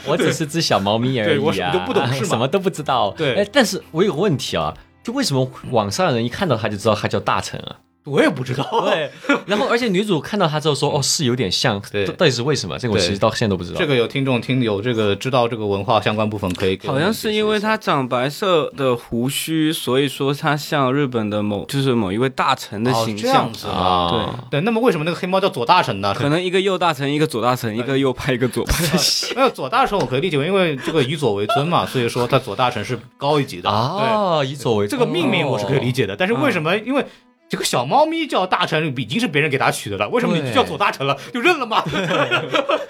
我只是只小猫咪而已、啊，对我什么都不懂 事嘛什么都不知道。对哎，但是我有个问题啊，就为什么网上的人一看到他就知道他叫大臣啊？我也不知道。对，然后而且女主看到他之后说，哦，是有点像，对到底是为什么？这个我其实到现在都不知道。这个有听众听有这个知道这个文化相关部分可以给好像是因为他长白色的胡须，所以说他像日本的某就是某一位大臣的哦形象这样。子啊。对，对，那么为什么那个黑猫叫左大臣呢？可能一个右大臣，一个左大臣，一个右派，一个左派。没有左大臣我可以理解为，因为这个以左为尊嘛，所以说他左大臣是高一级的。啊，以左为尊，这个命名我是可以理解。解的，但是为什么？因为这个小猫咪叫大臣已经是别人给他取的了，为什么你就叫左大臣了？就认了吗？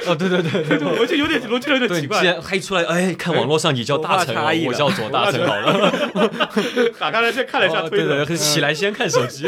哦，对对对对对，我就有点逻辑有点，奇怪。既然黑出来，哎，看网络上你叫大臣哦文化差异，了我叫左大臣好了。打开来先看了一下哦推特，起来先看手机。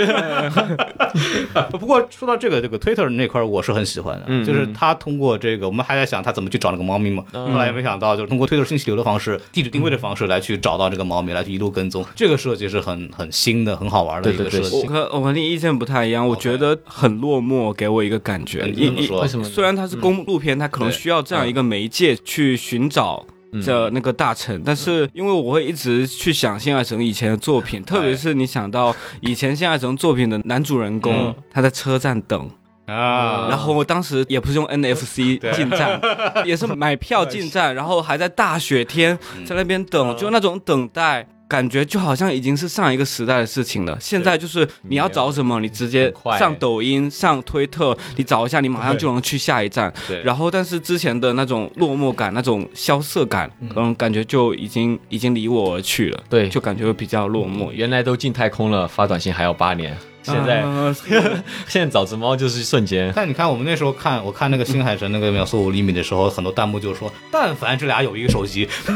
不过说到这个这个 Twitter 那块儿，我是很喜欢的，嗯就是他通过这个，我们还在想他怎么去找那个猫咪嘛，后来也没想到，就是通过推特信息流的方式、地址定位的方式来去找到这个猫咪，来去一路跟踪，这个设计是很很新的、很好玩的一个对对对设计。我和我和你意见不太一样，我觉得很落寞，给我一个感觉。为什么？虽然它是公路片，它可能需要这样一个媒介去寻找。这那个大臣，但是因为我会一直去想新海诚以前的作品，特别是你想到以前新海诚作品的男主人公嗯，他在车站等，啊，然后我当时也不是用 NFC 进站，也是买票进站，然后还在大雪天在那边等，就那种等待。感觉就好像已经是上一个时代的事情了。现在就是你要找什么，你直接上抖音、上推特，你找一下，你马上就能去下一站。对然后，但是之前的那种落寞感、那种萧瑟感，嗯感觉就已经已经离我而去了。对就感觉比较落寞。原来都进太空了，发短信还要八年，现在、啊 现在找只猫就是瞬间。但你看，我们那时候看，我看那个新海诚那个秒速五厘米的时候，很多弹幕就说，但凡这俩有一个手机，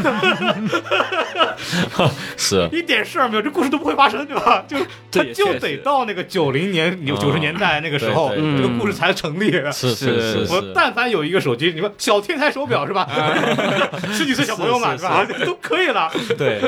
是一点事儿没有，这故事都不会发生，对吧？就他就得到那个九零年、九十年代那个时候，这个故事才成立。是是是是，我但凡有一个手机，你说小天才手表是吧？十几岁小朋友嘛，是是吧？都可以了。对，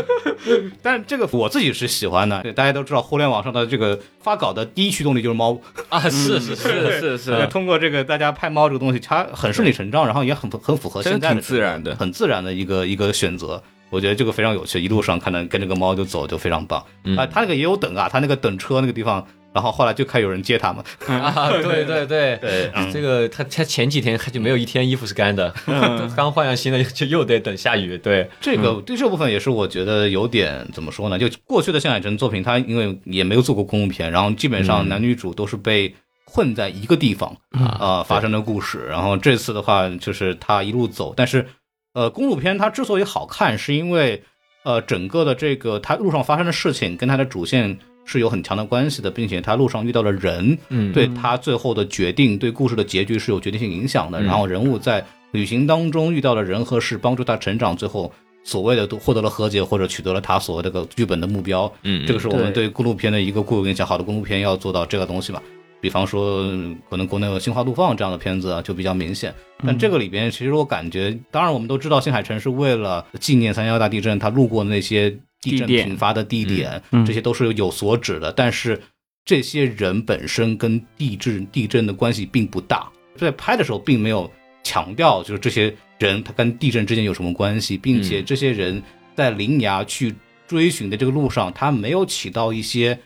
但这个我自己是喜欢的。对，大家都知道，互联网上的这个发稿的第一驱动力就是猫。啊，是 是是，是是通过这个大家拍猫这个东西，它很顺理成章，然后也很很符合真现在的挺自然的很自然的一个一个选择。我觉得这个非常有趣，一路上看到跟这个猫就走就非常棒。嗯啊，它那个也有等啊，它那个等车那个地方然后后来就开始有人接他嘛。啊，对对对。对嗯。这个他他前几天他就没有一天衣服是干的，刚换上新的就又得等下雨，对，这个对这部分也是我觉得有点怎么说呢？就过去的向海城作品，他因为也没有做过公路片，然后基本上男女主都是被困在一个地方啊、呃发生的故事。然后这次的话，就是他一路走，但是呃，公路片它之所以好看，是因为呃整个的这个它路上发生的事情跟它的主线是有很强的关系的，并且他路上遇到的人，嗯对他最后的决定，对故事的结局是有决定性影响的。嗯然后人物在旅行当中遇到的人和事，帮助他成长，最后所谓的都获得了和解，或者取得了他所谓这个剧本的目标。嗯这个是我们对对公路片的一个固有印象。好的公路片要做到这个东西嘛。比方说，嗯可能国内有《心花怒放》这样的片子啊，就比较明显。但这个里边，其实我感觉，当然我们都知道，新海诚是为了纪念三幺幺大地震，他路过的那些地震频发的地点，嗯这些都是有所指的。但是这些人本身跟地质地震的关系并不大，在拍的时候并没有强调，就是这些人他跟地震之间有什么关系，并且这些人在铃芽去追寻的这个路上，他没有起到一些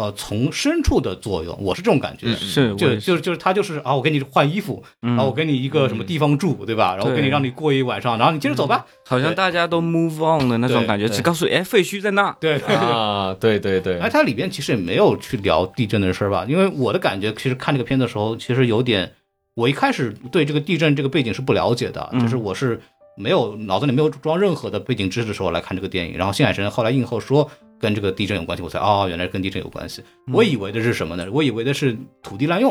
呃从深处的作用。我是这种感觉。嗯是，我就是就就是他就是啊，我给你换衣服，然后我给你一个什么地方住，对吧？然后给你让你过一晚上，然后你接着走吧。好像大家都 move on 的那种感觉，只告诉你哎废墟在那，对，啊，对对对哎，，它里边其实也没有去聊地震的事儿吧？因为我的感觉，其实看这个片的时候，其实有点，我一开始对这个地震这个背景是不了解的，嗯就是我是没有脑子里没有装任何的背景知识的时候来看这个电影。然后新海诚后来映后说跟这个地震有关系，我才哦，原来跟地震有关系。我以为的是什么呢？我以为的是土地滥用。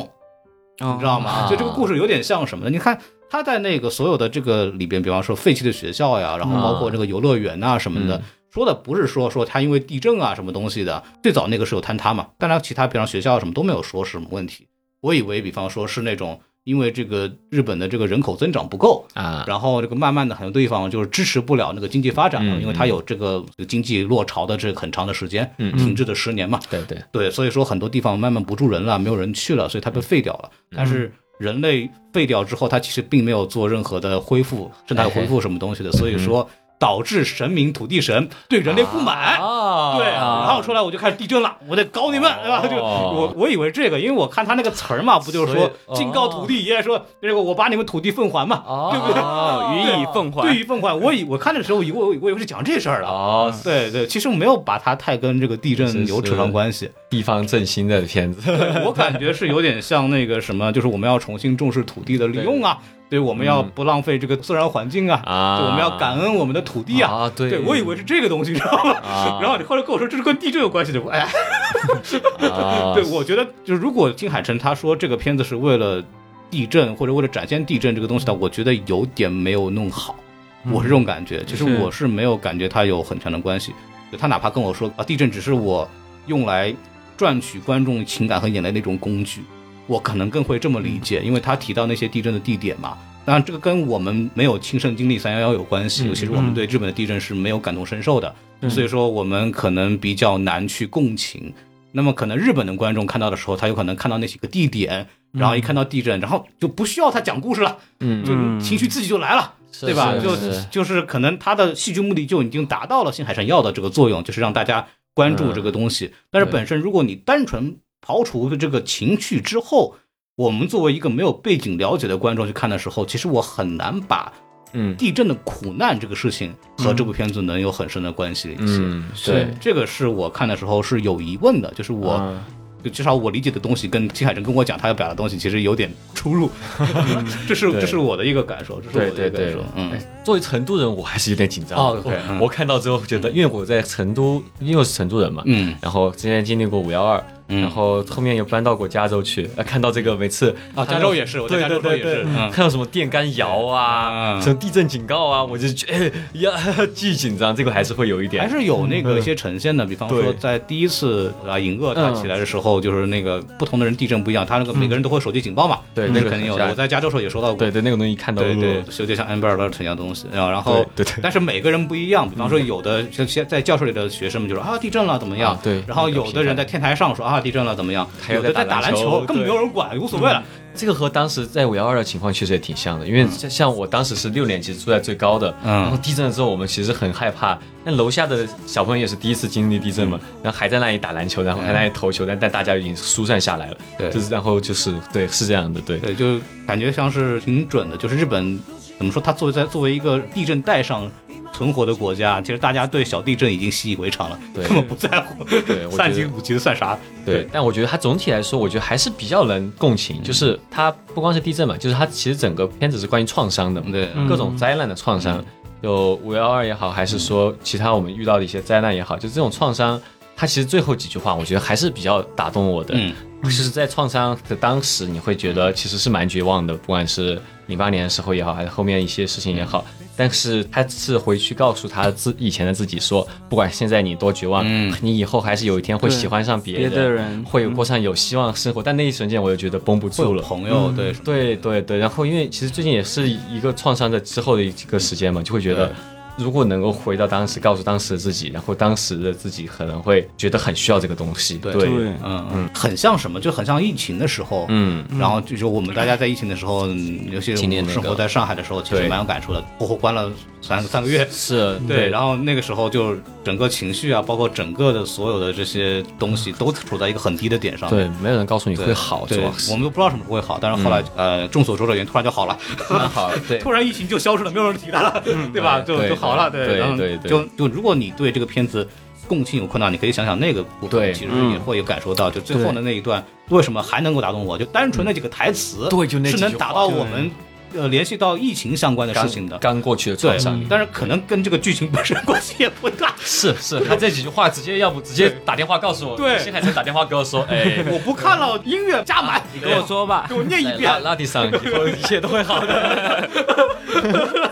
你你知道吗？啊就这个故事有点像什么呢？你看他在那个所有的这个里边，比方说废弃的学校呀，然后包括这个游乐园呐什么的，嗯说的不是说说他因为地震啊什么东西的，最早那个是有坍塌嘛，当然其他比方学校什么都没有说是什么问题。我以为比方说是那种因为这个日本的这个人口增长不够，啊，然后这个慢慢的很多地方就是支持不了那个经济发展了，嗯因为它有这个经济落潮的这个很长的时间，嗯停滞的十年嘛。对对，对，所以说很多地方慢慢不住人了，没有人去了，所以它被废掉了。但是人类废掉之后，它其实并没有做任何的恢复，生态恢复什么东西的，所以说导致神明土地神对人类不满。啊，对，然后出来我就开始地震了，我得搞你们，对吧？就我我以为这个，因为我看他那个词儿嘛，不就是说敬告土地爷说这个我把你们土地奉还嘛，哦对不对？哦，予以奉还对，予以奉还。我以我看的时候，以为我我以为是讲这事儿了。哦，对对，其实我没有把它太跟这个地震有扯上关系。地方振兴的片子，我感觉是有点像那个什么，就是我们要重新重视土地的利用啊，对，我们要不浪费这个自然环境啊，我们要感恩我们的土地啊。啊，对，对，我以为是这个东西，你知道吗？啊。然后你后来跟我说这是跟地震有关系的，我哎，啊。对，我觉得就是如果金海诚他说这个片子是为了地震或者为了展现地震这个东西的，我觉得有点没有弄好，我是这种感觉。其实我是没有感觉它有很强的关系，他哪怕跟我说啊，地震只是我用来赚取观众情感和眼泪的一种工具，我可能更会这么理解，因为他提到那些地震的地点嘛。当然，这个跟我们没有亲身经历三幺幺有关系，尤其是我们对日本的地震是没有感同身受的，所以说我们可能比较难去共情。那么可能日本的观众看到的时候，他有可能看到那几个地点，然后一看到地震，然后就不需要他讲故事了，嗯就情绪自己就来了，对吧？就就是可能他的戏剧目的就已经达到了新海诚要的这个作用，就是让大家关注这个东西。但是本身如果你单纯刨除这个情绪之后，我们作为一个没有背景了解的观众去看的时候，其实我很难把嗯。地震的苦难这个事情和这部片子能有很深的关系联系。嗯，对对，，这个是我看的时候是有疑问的，就是我、嗯就至少我理解的东西跟金海诚跟我讲他要表达的东西其实有点出入 这是这是我的一个感受，这是我的对对对一个感受，，嗯哎，作为成都人，我还是有点紧张。哦嗯。我看到之后觉得，因为我在成都，因为我是成都人嘛，嗯。然后之前经历过五幺二，嗯。然后后面又搬到过加州去，呃，看到这个每次啊，加州也是，我在对加州也是，嗯。看到什么电杆摇啊，嗯。什么地震警告啊，我就觉得 哎呀巨紧张，这个还是会有一点，还是有那个一些呈现的，比方说在第一次啊尹恶他起来的时候，就是那个不同的人地震不一样，他那个每个人都会手机警报嘛，对那个肯定有的。我在加州时候也收到过，对对那个东西看到对对，呃有点像 Amber Alert 一样的东西啊。然后对对对。但是每个人不一样，比方说有的像现在教室里的学生们就说啊地震了怎么样？啊，对。然后有的人在天台上说啊怕地震了怎么样？还有在在打篮球根本没有人管，无所谓了。这个和当时在五幺二的情况其实也挺像的，因为像像我当时是六年级住在最高的，嗯。然后地震了之后我们其实很害怕，那楼下的小朋友也是第一次经历地震嘛，然后还在那里打篮球，然后还在那里投球，但但大家已经疏散下来了，对就是然后就是对是这样的，对，对，就感觉像是挺准的。就是日本怎么说，它作为在作为一个地震带上存活的国家，其实大家对小地震已经习以为常了，对根本不在乎。对我三级五级的算啥？对，但我觉得它总体来说，我觉得还是比较能共嗯情。就是它不光是地震嘛，就是它其实整个片子是关于创伤的，对各种灾难的创伤，有五幺二也好，还是说其他我们遇到的一些灾难也好，就这种创伤，它其实最后几句话，我觉得还是比较打动我的。嗯，就是在创伤的当时，你会觉得其实是蛮绝望的，不管是零八年的时候也好，还是后面一些事情也好。但是他是回去告诉他自以前的自己说，不管现在你多绝望，嗯你以后还是有一天会喜欢上别别的人会有过上有希望的生活。但那一瞬间，我就觉得绷不住了。朋友，对，对对对，然后因为其实最近也是一个创伤的之后的一个时间嘛，就会觉得对如果能够回到当时，告诉当时的自己，然后当时的自己可能会觉得很需要这个东西。对。对，嗯嗯，很像什么，就很像疫情的时候，嗯，然后就是我们大家在疫情的时候，嗯尤其是我生活在上海的时候，其实蛮有感触的。活活关了三三个月，是对，然后那个时候就整个情绪啊，包括整个的所有的这些东西，都处在一个很低的点上。对，没有人告诉你，会好，是我们都不知道什么时候会好，但是后来、呃，众所周知的原因，突然就好了，蛮 好，对。突然疫情就消失了，没有人提它了，对吧？就就好了，对对对就就如果你对这个片子。共情有困难，你可以想想那个部分，其实也会有感受到，就最后的那一段为什么还能够打动我？就单纯那几个台词，对就是能打到我们呃联系到疫情相关的事情的。刚过去的对创伤，，但是可能跟这个剧情本身关系也不大。是是，他这几句话直接要不直接打电话告诉我，对新海诚打电话给我说，哎，我不看了，音乐加满，你跟我说吧给。我念一遍。拉蒂上以后一切都会好的。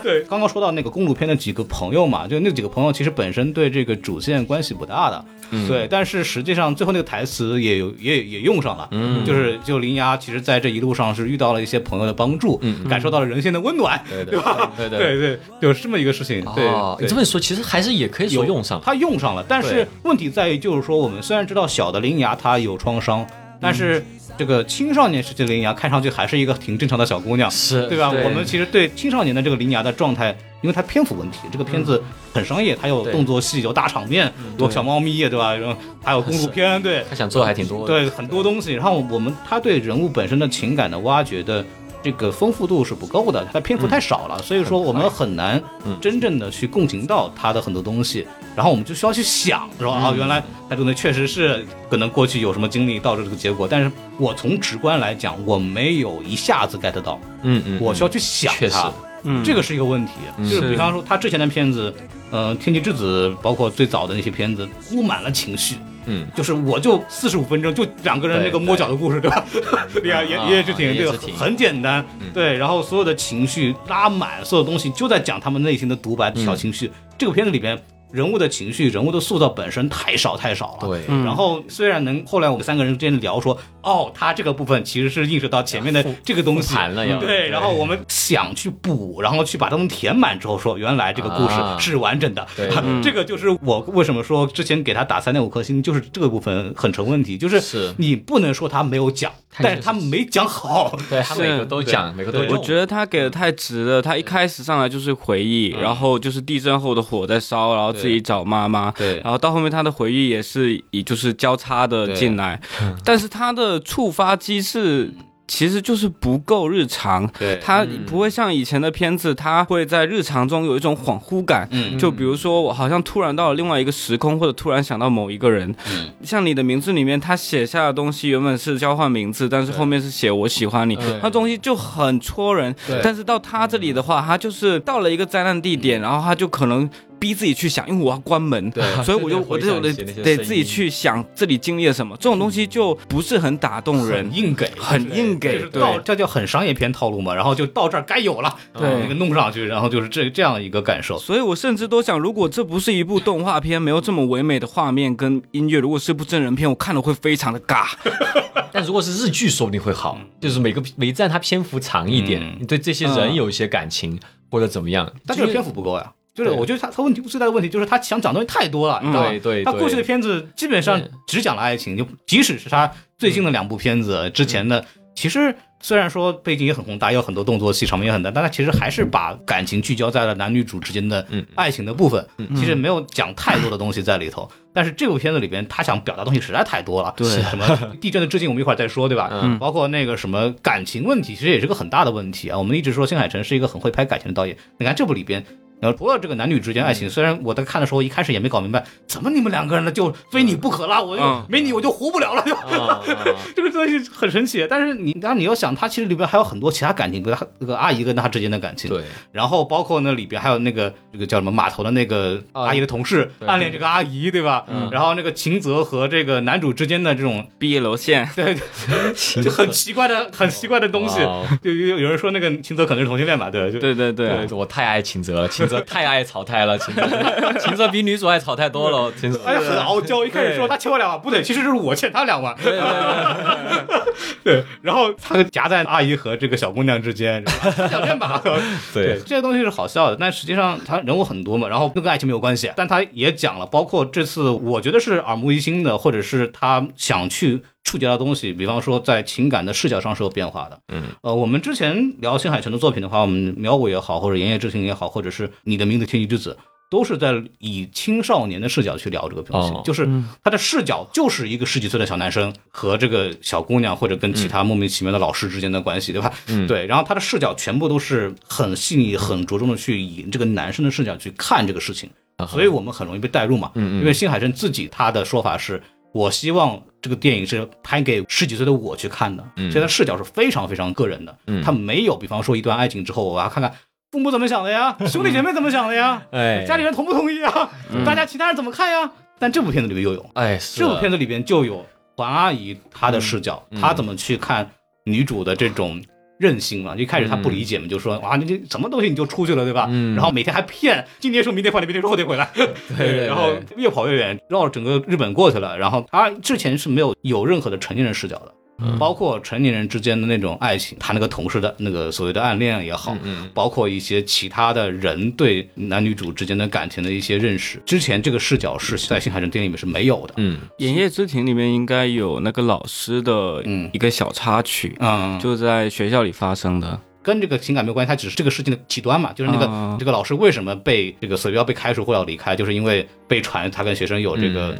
对，刚刚说到那个公路片的几个朋友嘛，就那几个朋友其实本身对这个主线关系不大的，嗯。对，但是实际上最后那个台词也有也也用上了，嗯，就是就林芽其实在这一路上是遇到了一些朋友的帮助，感受到了人性的温暖，对的对吧？对对对，就是这么一个事情，对哦，你这么一说，其实还是也可以说用上。他用上了，但是问题在于，就是说我们虽然知道小的铃芽她有创伤，但是这个青少年时期的铃芽看上去还是一个挺正常的小姑娘，是对吧？对。我们其实对青少年的这个铃芽的状态，因为它篇幅问题，这个片子很商业，它有动作戏，有大场面，有小猫咪，对吧？然后还有公路片，对。他想做还挺多的。对，很多东西。然后我们他对人物本身的情感的挖掘的。这个丰富度是不够的，它篇幅太少了，所以说我们很难真正的去共情到他的很多东西，然后我们就需要去想，说啊，原来他可能确实是可能过去有什么经历导致这个结果，但是我从直观来讲，我没有一下子 get 到，嗯嗯，我需要去想确实。它，嗯这个是一个问题，就是是比方说他之前的片子，呃，《天气之子》，包括最早的那些片子，铺满了情绪。嗯，就是我就四十五分钟，就两个人那个摸脚的故事，对吧？对呀，爷啊爷夜之庭，这个爷爷之庭很简单，对。然后所有的情绪拉满，所有东西就在讲他们内心的独白、小情绪。这个片子里边。人物的情绪、人物的塑造本身太少太少了。对。然后虽然能后来我们三个人之间聊说，哦，他这个部分其实是映射到前面的这个东西。复盘了要。对，对。然后我们想去补，然后去把它们填满之后，说原来这个故事啊。是完整的。对。这个就是我为什么说之前给他打三点五颗星，就是这个部分很成问题，就是是。你不能说他没有讲，他但是他没讲好。对他每个都讲，每个都。我觉得他给的太直了，他一开始上来就是回忆，然后就是地震后的火在烧，然后自己找妈妈，对。然后到后面他的回忆也是以就是交叉的进来，但是他的触发机制。其实就是不够日常，对。他不会像以前的片子，他会在日常中有一种恍惚感，嗯。就比如说我好像突然到了另外一个时空，或者突然想到某一个人，嗯。像你的名字里面，他写下的东西原本是交换名字，但是后面是写我喜欢你，对。那东西就很戳人。对。但是到他这里的话，他就是到了一个灾难地点，然后他就可能逼自己去想，因为我要关门，对 所以我就我就得得自己去想这里经历了什么，这种东西就不是很打动人很。硬给，很硬给到对这叫很商业片套路嘛，然后就到这儿该有了，对那个弄上去，然后就是这这样一个感受。所以我甚至都想，如果这不是一部动画片，没有这么唯美的画面跟音乐，如果是部真人片，我看了会非常的尬。但如果是日剧，说不定会好，就是每个每一站它篇幅长一点，嗯你对这些人有一些感情或者怎么样。但这个篇幅不够呀。就是对我觉得他他问题最大的问题就是他想讲的东西太多了，你知道吗？对对对他过去的片子基本上只讲了爱情，就即使是他最近的两部片子之前的，其实虽然说背景也很宏大，有很多动作戏，场面也很大，但他其实还是把感情聚焦在了男女主之间的嗯爱情的部分，其实没有讲太多的东西在里头。但是这部片子里边，他想表达东西实在太多了，对什么地震的致敬，我们一会儿再说，对吧？嗯包括那个什么感情问题，其实也是个很大的问题啊。我们一直说新海诚是一个很会拍感情的导演，你看这部里边。然后除了这个男女之间爱情，虽然我在看的时候一开始也没搞明白，怎么你们两个人呢就非你不可啦？我就、嗯没你我就活不了了，这个东西很神奇。但是你，然后你要想，他其实里边还有很多其他感情，比如他那个阿姨跟他之间的感情，对，然后包括那里边还有那个这个叫什么码头的那个啊阿姨的同事、暗恋这个阿姨，对吧？嗯然后那个秦泽和这个男主之间的这种毕业楼线，对，就很奇怪的很奇怪的东西。就有有人说那个秦泽可能是同性恋吧？对，就对对对，对，我太爱秦泽了，秦泽太爱草太了，秦泽，秦泽比女主爱草太多了，秦泽。哎呀，很傲娇。一开始说他欠我两万，不对，其实是我欠他两万。对对对对，然后他夹在阿姨和这个小姑娘之间，是吧两边吧。对这些东西是好笑的，但实际上他人物很多嘛，然后跟爱情没有关系，但他也讲了，包括这次我觉得是耳目一新的，或者是他想去触及到的东西，比方说在情感的视角上是有变化的。嗯，呃，我们之前聊新海诚的作品的话，我们苗尾也好，或者言叶之庭也好，或者是你的名字天气之子。都是在以青少年的视角去聊这个东西，哦就是他的视角就是一个十几岁的小男生和这个小姑娘，或者跟其他莫名其妙的老师之间的关系，对吧？嗯对。然后他的视角全部都是很细腻、很着重的去以这个男生的视角去看这个事情，所以我们很容易被带入嘛。嗯嗯因为新海诚自己他的说法是，我希望这个电影是拍给十几岁的我去看的，嗯。所以他视角是非常非常个人的。嗯。他没有，比方说一段爱情之后，我要看看父母怎么想的呀，兄弟姐妹怎么想的呀，哎，家里人同不同意啊，大家其他人怎么看呀？但这部片子里面又有，哎，这部片子里边就有黄阿姨她的视角，嗯。她怎么去看女主的这种。任性嘛，一开始他不理解嘛，就说哇，你这什么东西你就出去了，对吧？嗯。然后每天还骗，今天说明天回来，明天说后天回来，对对然后越跑越远，绕着整个日本过去了。然后他之前是没有有任何的成年人视角的，嗯包括成年人之间的那种爱情，他那个同事的那个所谓的暗恋也好，嗯包括一些其他的人对男女主之间的感情的一些认识，之前这个视角是在新海诚电影里面是没有的。嗯《炎夜之庭》里面应该有那个老师的嗯一个小插曲，嗯，就就在学校里发生的。跟这个情感没有关系，它只是这个事情的起端嘛，就是那个、啊这个老师为什么被这个死标被开除或要离开，就是因为被传他跟学生有这个。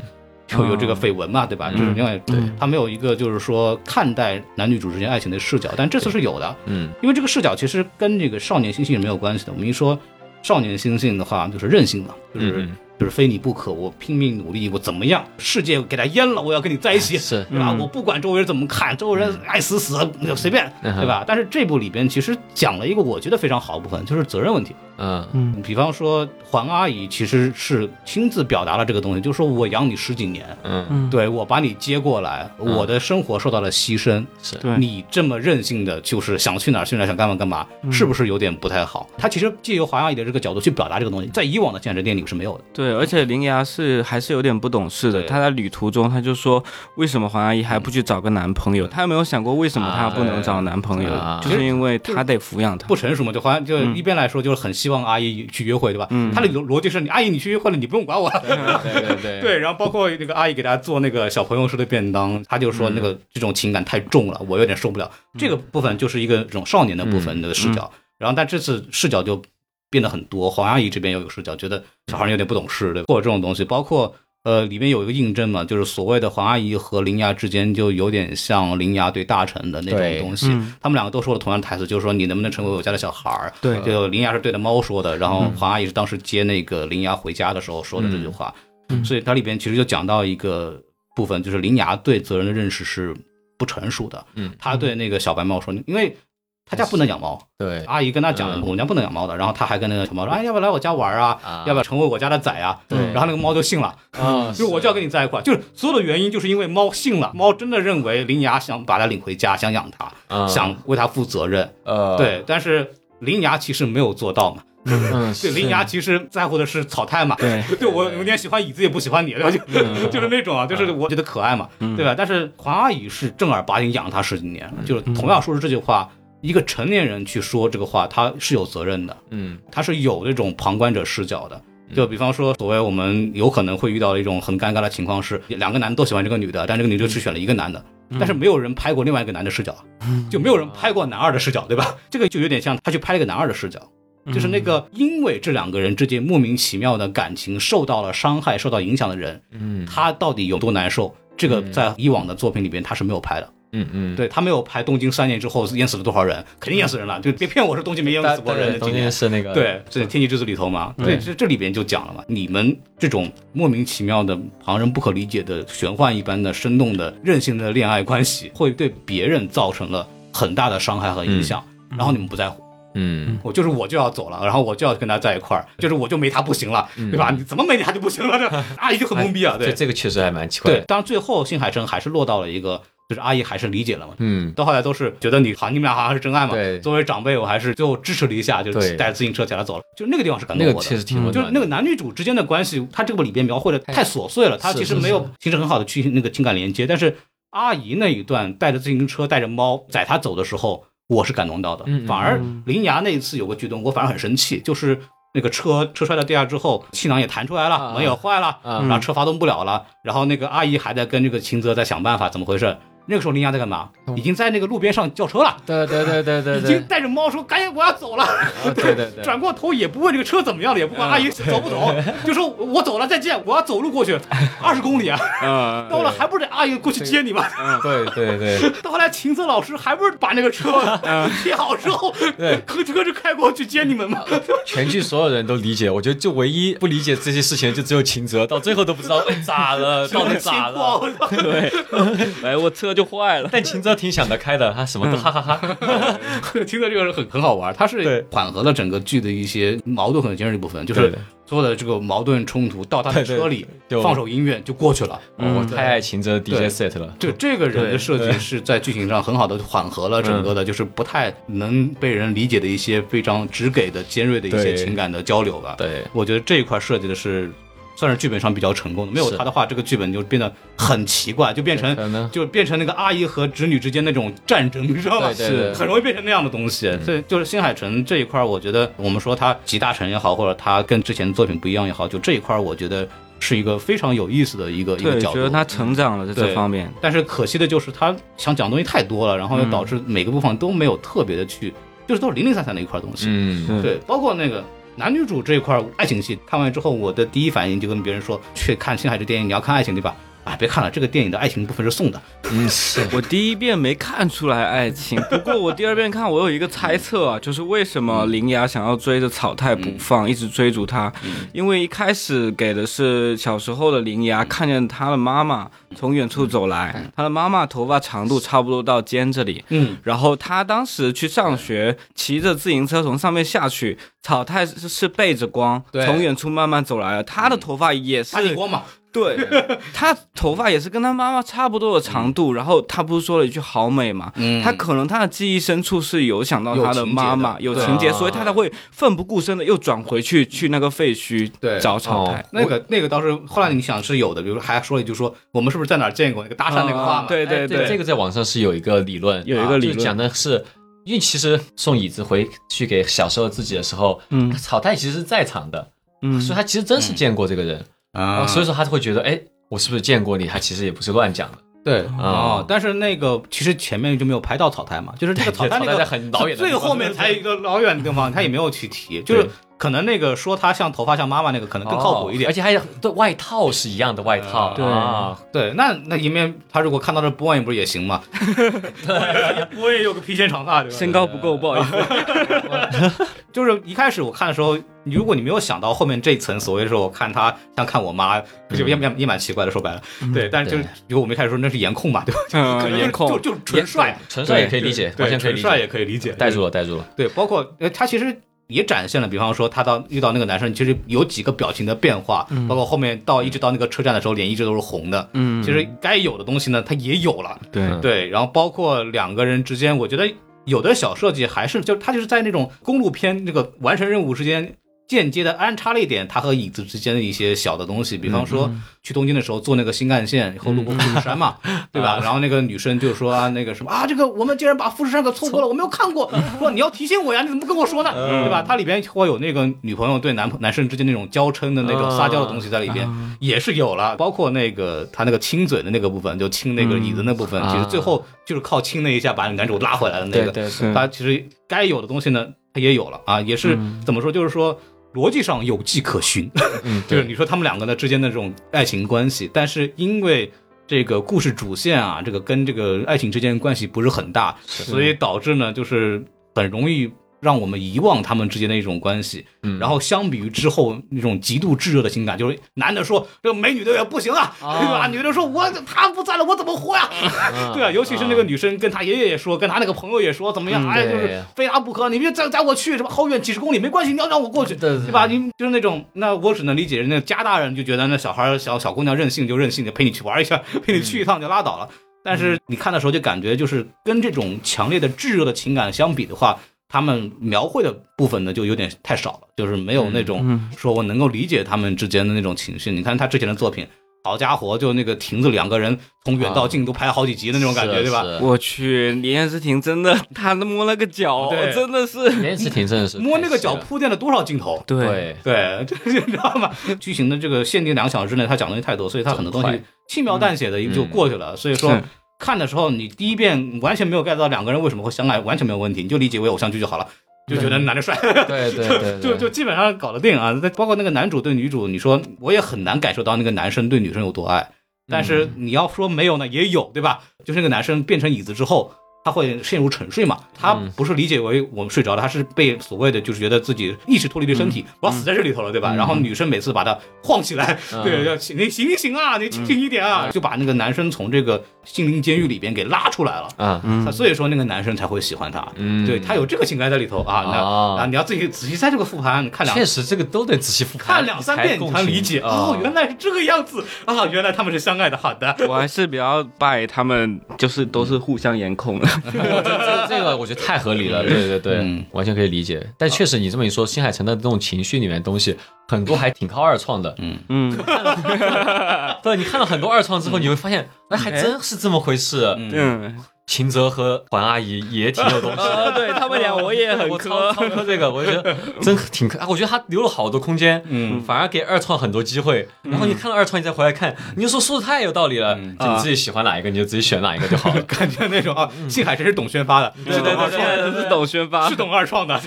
嗯有有这个绯闻嘛，对吧？就是另外他没有一个就是说看待男女主之间爱情的视角，但这次是有的，嗯因为这个视角其实跟这个少年心性是没有关系的。我们一说少年心性的话，就是任性嘛，就是、嗯就是非你不可，我拼命努力，我怎么样，世界给他淹了，我要跟你在一起，是对吧？嗯我不管周围人怎么看，周围人爱死死，随便，对吧？但是这部里边其实讲了一个我觉得非常好的部分，就是责任问题。嗯。嗯。比方说黄阿姨其实是亲自表达了这个东西，就是说我养你十几年，嗯。嗯，对我把你接过来，我的生活受到了牺牲，是。对，你这么任性的，就是想去哪儿去哪儿，想干嘛干嘛，是不是有点不太好？他其实借由黄阿姨的这个角度去表达这个东西，在以往的现实电影里是没有的。对，而且铃芽是还是有点不懂事的。对。她在旅途中，她就说，为什么黄阿姨还不去找个男朋友？她有没有想过为什么她不能找男朋友？啊就是因为她得抚养她。不。成熟嘛，就黄就一边来说，就是很希望阿姨去约会，对吧？嗯他的逻逻辑是你阿姨你去约会了，你不用管我。对对对 对，然后包括那个阿姨给大家做那个小朋友式的便当，他就说那个这种情感太重了，我有点受不了。这个部分就是一个这种少年的部分的视角，然后但这次视角就变得很多。黄阿姨这边又有视角，觉得小孩有点不懂事，对吧？或者这种东西，包括。呃，里面有一个印证嘛，就是所谓的黄阿姨和铃芽之间就有点像铃芽对大臣的那种东西，嗯。他们两个都说了同样的台词，就是说你能不能成为我家的小孩儿？对。就铃芽是对着猫说的，然后黄阿姨是当时接那个铃芽回家的时候说的这句话，嗯。所以它里边其实就讲到一个部分，就是铃芽对责任的认识是不成熟的。嗯。他对那个小白猫说，因为他家不能养猫，对阿姨跟他讲嗯我们家不能养猫的，然后他还跟那个小猫说，哎，要不要来我家玩啊？啊要不要成为我家的崽啊？对然后那个猫就信了，啊，就是我就要跟你在一块，就是所有的原因就是因为猫信了，猫真的认为林芽想把它领回家，想养它，啊想为它负责任。呃对，但是林芽其实没有做到嘛。嗯对，林芽其实在乎的是草太嘛。对，对我有点喜欢椅子，也不喜欢你，对吧？就就是那种啊，就是我觉得可爱嘛，对吧？但是黄阿姨是正儿八经养他十几年，就是同样说出这句话，一个成年人去说这个话，他是有责任的，嗯他是有那种旁观者视角的。就比方说，所谓我们有可能会遇到的一种很尴尬的情况是，两个男的都喜欢这个女的，但这个女的只选了一个男的，但是没有人拍过另外一个男的视角，就没有人拍过男二的视角，对吧？这个就有点像他去拍了一个男二的视角，就是那个因为这两个人之间莫名其妙的感情受到了伤害、受到影响的人，嗯他到底有多难受？这个在以往的作品里边他是没有拍的，嗯嗯，对他没有排东京三年之后淹死了多少人，肯定淹死人了，就别骗我说东京没淹死过人今年间。是那个对，是《天气之子》里头嘛，对，这这里边就讲了嘛，你们这种莫名其妙的、旁人不可理解的、玄幻一般的、生动的、任性的恋爱关系，会对别人造成了很大的伤害和影响，然后你们不在乎。嗯。我就是我就要走了，然后我就要跟他在一块儿，就是我就没他不行了，对吧？你怎么没他就不行了？这阿姨就很懵逼啊，对。这这个确实还蛮奇怪的，，对当然最后新海诚还是落到了一个，就是阿姨还是理解了嘛，嗯到后来都是觉得你好，你们俩好像是真爱嘛。对作为长辈，我还是最后支持了一下，就是带着自行车起来走了。就那个地方是感动我的。确实挺温就是，那个男女主之间的关系，他这个里边描绘的太琐碎了，他其实没有形成很好的去那个情感连接。但是阿姨那一段带着自行车带着猫载他走的时候，我是感动到的。嗯嗯反而林牙那一次有个举动，我反而很生气，就是那个车车摔到地下之后，气囊也弹出来了，啊门也坏了，啊然后车发动不了了，然后那个阿姨还在跟这个秦泽在想办法，怎么回事？那个时候林阳在干嘛？已经在那个路边上叫车了。对对对对对已经带着猫说赶紧我要走了，啊对对对。转过头也不问这个车怎么样了，也不管阿姨走不走，就说我走了再见，我要走路过去，二十公里啊，嗯，到了还不是得阿姨过去接你吗？对对对，到后来秦泽老师还不是把那个车贴好之后，对。和车就开过去接你们吗？全剧所有人都理解，我觉得就唯一不理解这些事情就只有秦泽，到最后都不知道哎咋了，到底咋了。对，哎，我车就坏了。但秦泽挺想得开的，他什么都哈哈哈。秦瑟这个人很很好玩，他是对缓和了整个剧的一些矛盾和尖锐的部分，就是所有的这个矛盾冲突到他的对对车里就放首音乐就过去了。哦我嗯太爱秦泽 DJ set 了。就这个人的设计是在剧情上很好的缓和了整个的，就是不太能被人理解的一些非常直给的尖锐的一些情感的交流吧。对，我觉得这一块设计的是算是剧本上比较成功的。没有他的话，这个剧本就变得很奇怪，就变成就变成那个阿姨和侄女之间那种战争，你知道吗？对对对很容易变成那样的东西。所以就是新海诚这一块，我觉得我们说他集大成也好，或者他跟之前的作品不一样也好，就这一块，我觉得是一个非常有意思的一个一个，角度。觉得他成长了在这方面。但是可惜的就是他想讲的东西太多了，然后又导致每个部分都没有特别的去，就是都是零零散散的一块东西。嗯，对，包括那个男女主这一块爱情戏，看完之后，我的第一反应就跟别人说，去看星海这电影，你要看爱情对吧？啊，别看了，这个电影的爱情部分是送的。嗯是，我第一遍没看出来爱情，不过我第二遍看，我有一个猜测啊，就是为什么铃芽想要追着草太不放，一直追逐他，因为一开始给的是小时候的铃芽看见他的妈妈从远处走来，他的妈妈头发长度差不多到肩这里，嗯，然后他当时去上学，骑着自行车从上面下去，草太是是背着光，对从远处慢慢走来了，他的头发也是大地光嘛，对，他头发也是跟他妈妈差不多的长度，然后他不是说了一句好美嘛？嗯。他可能他的记忆深处是有想到他的妈妈有情节所以他才会奋不顾身的又转回去去那个废墟对。找草太哦。那个那个倒是后来你想是有的，比如说还说了一句说，我们是不是在哪儿见过那个搭讪那个话嘛？对对对，哎这个在网上是有一个理论，有一个理论。啊就讲的是。因为其实送椅子回去给小时候自己的时候，嗯。草太其实是在场的，嗯。所以他其实真是见过这个人，啊，所以说他会觉得，哎，我是不是见过你？他其实也不是乱讲的。对啊哦，但是那个其实前面就没有拍到草台嘛，就是这个草台那个在很老远的地方最后面才一个老远的地方，他也没有去提，就是可能那个说他像头发像妈妈那个可能更靠谱一点哦而。且还有对外套是一样的外套，对啊对，那那一面他如果看到这 boy 不是也行吗？对，我也有个披肩长发，对吧？身高不够，不好意思。就是一开始我看的时候，如果你没有想到后面这一层，所谓的说我看他像看我妈，就也也也蛮奇怪的，说白了，对，但是就是对比如我们一开始说那是颜控嘛，对吧？颜控就就纯帅，纯帅也可以理解，对完全可以理纯帅也，可以理解，带住了，带住了。对，包括呃，他其实也展现了，比方说他到遇到那个男生，其实有几个表情的变化，包括后面到一直到那个车站的时候，脸一直都是红的。嗯，其实该有的东西呢，他也有了。对嗯对，然后包括两个人之间，我觉得有的小设计还是就他就是在那种公路片那个完成任务之间。间接的安插了一点他和椅子之间的一些小的东西，比方说去东京的时候坐那个新干线以后路过富士山嘛，对吧？然后那个女生就说啊，那个什么啊，这个我们竟然把富士山给错过了，我没有看过，说你要提醒我呀，你怎么不跟我说呢？对吧？它里边会有那个女朋友对男男生之间那种娇嗔的那种撒娇的东西在里边，也是有了，包括那个他那个亲嘴的那个部分，就亲那个椅子那部分，其实最后就是靠亲那一下把男主拉回来的那个，他其实该有的东西呢，他也有了。啊，也是怎么说，就是说逻辑上有迹可循，嗯，就是你说他们两个呢之间的这种爱情关系，但是因为这个故事主线啊，这个跟这个爱情之间关系不是很大，所以导致呢就是很容易。让我们遗忘他们之间的一种关系，嗯然后相比于之后那种极度炙热的情感，就是男的说这个美女的也不行啊，对吧？女的说我他不在了，我怎么活呀？对啊，尤其是那个女生跟她爷爷也说，跟她那个朋友也说，怎么样？嗯哎，就是非他不可，你别再载我去，什么好远几十公里没关系，你要让我过去，对吧？你就是那种，那我只能理解，人家家大人就觉得那小孩小小姑娘任性就任性，就陪你去玩一下，陪你去一趟就拉倒了。但是你看的时候就感觉，就是跟这种强烈的炙热的情感相比的话，他们描绘的部分呢就有点太少了，就是没有那种说我能够理解他们之间的那种情绪。你看他之前的作品。好家伙，就那个亭子两个人从远到近都拍了好几集的那种感觉，是对吧？我去，李彦之庭真的，他摸了个脚对，真的是，连次挺真的是摸那个脚铺垫了多少镜头？对，对，你知道吗？剧情的这个限定两个小时之内，他讲的东西太多，所以他很多东西轻描淡写的就过去了。所以说是看的时候，你第一遍完全没有 get 到两个人为什么会相爱，完全没有问题，你就理解为偶像剧就好了，就觉得男的帅，对对 对，就就基本上搞得定啊。再包括那个男主对女主，你说我也很难感受到那个男生对女生有多爱，但是你要说没有呢，也有，对吧？就是那个男生变成椅子之后。他会陷入沉睡嘛？他不是理解为我们睡着了，他是被所谓的就是觉得自己意识脱离了身体，我要死在这里头了，对吧？然后女生每次把他晃起来，对，要醒你醒一醒啊，你清醒一点啊，就把那个男生从这个心灵监狱里边给拉出来了。啊，他所以说那个男生才会喜欢他，嗯对他有这个情感在里头啊。那哦啊，你要自己仔细在这个复盘看两确实这个都得仔细复盘看两三遍你才理解哦，原来是这个样子啊，原来他们是相爱的。好的，我还是比较拜他们，就是都是互相颜控的。这这个我觉得太合理了，对对对，嗯。完全可以理解。但确实你这么一说，新海诚的这种情绪里面的东西很多还挺靠二创的。嗯。嗯，对，你看了很多二创之后，你会发现，哎，还真是这么回事。嗯，秦泽和环阿姨也挺有东西的。呃，对他们俩我也很 我超磕。超磕这个，我觉得真挺磕。啊我觉得他留了好多空间，嗯反而给二创很多机会。然后你看了二创，你再回来看，你就说说的太有道理了。嗯就你自己喜欢哪一个，你就自己选哪一个就好了。感觉那种啊，幸海真是董宣发的，是董二现创的。是董宣发是，董二创的，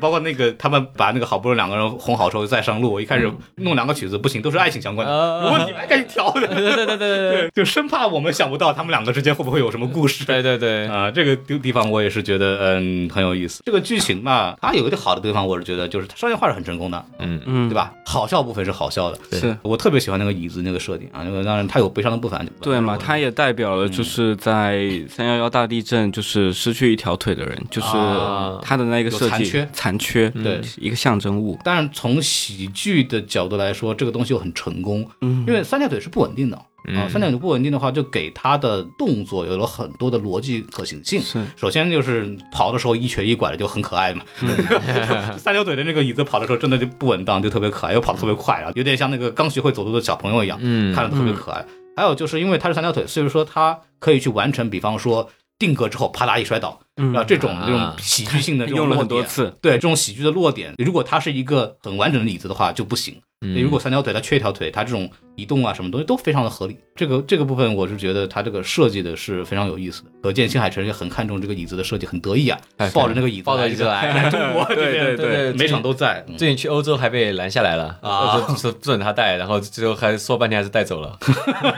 包括那个他们把那个好不容易两个人哄好之后再上路，我一开始弄两个曲子不行，都是爱情相关的，啊有问题赶紧调的，对对对对对对就生怕我们想不到他们两个之间会不会有什么故事。对对对，啊，这个地地方我也是觉得嗯很有意思。这个剧情嘛，它有一个好的地方，我是觉得就是它商业化是很成功的，嗯。嗯。对，吧？好笑部分是好笑的，是。我特别喜欢那个椅子那个设定啊，那个当然它有悲伤的部分，对嘛，它也代表了就是在三幺幺大地震，就是失去一条腿的人，就是啊。他的那个设计有残缺残缺，对。一个象征物。但是，从喜剧的角度来说，这个东西又很成功，嗯。因为三条腿是不稳定的。啊，三条腿不稳定的话，就给他的动作有了很多的逻辑可行性。是首先就是跑的时候一瘸一拐的就很可爱嘛，三条腿的那个椅子跑的时候真的就不稳当，就特别可爱，又跑得特别快啊，有点像那个刚学会走路的小朋友一样，嗯看着特别可爱。还有就是因为他是三条腿，所以说他可以去完成，比方说定格之后啪嗒一摔倒，嗯啊，这种啊这种喜剧性的这种用了落点很多次，对这种喜剧的落点，如果它是一个很完整的椅子的话就不行。嗯如果三条腿它缺一条腿，它这种移动啊什么东西都非常的合理。这个这个部分我是觉得它这个设计的是非常有意思的，可见新海诚也很看重这个椅子的设计，很得意啊，抱着那个椅子抱着椅子来来中国这对边，对对每场都在。嗯最近去欧洲还被拦下来了啊就说不准他带，然后最后还说半天还是带走了。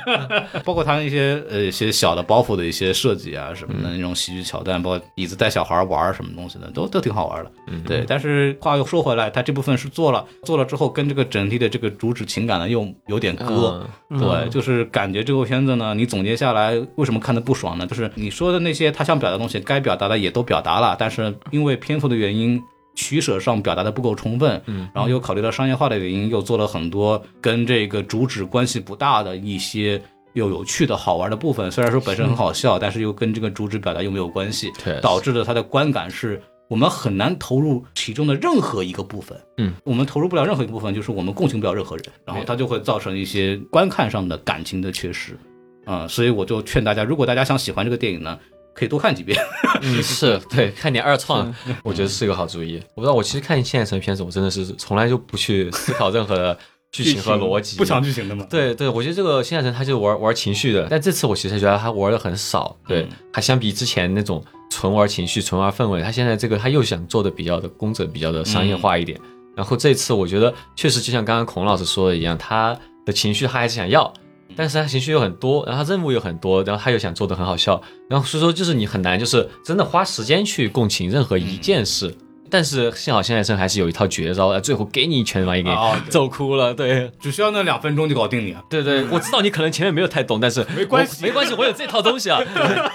包括他那些呃一些小的包袱的一些设计啊什么的那种喜剧桥段，包括椅子带小孩玩什么东西的，都都挺好玩的。嗯对。但是话又说回来，他这部分是做了，做了之后跟这个整体的这个主旨情感呢又有点割。对，就是感觉这部片子呢，你总结下来为什么看的不爽呢？就是你说的那些他想表达的东西，该表达的也都表达了，但是因为篇幅的原因。取舍上表达的不够充分，嗯，然后又考虑到商业化的原因，又做了很多跟这个主旨关系不大的一些又有趣的好玩的部分。虽然说本身很好笑，但是又跟这个主旨表达又没有关系，导致了它的观感是我们很难投入其中的任何一个部分。嗯，我们投入不了任何一个部分，就是我们共情不了任何人，然后它就会造成一些观看上的感情的缺失。啊、所以我就劝大家，如果大家想喜欢这个电影呢，可以多看几遍。嗯，是对，看点二创，我觉得是一个好主意。我不知道，我其实看现在城片子，我真的是从来就不去思考任何的剧情和逻辑，不讲剧情的嘛。对对，我觉得这个现在城他就玩玩情绪的，但这次我其实觉得他玩的很少，对，还相比之前那种纯玩情绪、纯玩氛围，他现在这个他又想做的比较的工整、比较的商业化一点。然后这次我觉得确实就像刚刚孔老师说的一样，他的情绪他还是想要，但是他情绪又很多，然后他任务又很多，然后他又想做的很好笑，然后所以说就是你很难就是真的花时间去共情任何一件事。但是幸好现在生还是有一套绝招，最后给你一拳把你给揍哭了，对。只需要那两分钟就搞定你了！对对，我知道你可能前面没有太懂，但是没关系没关系，我有这套东西啊。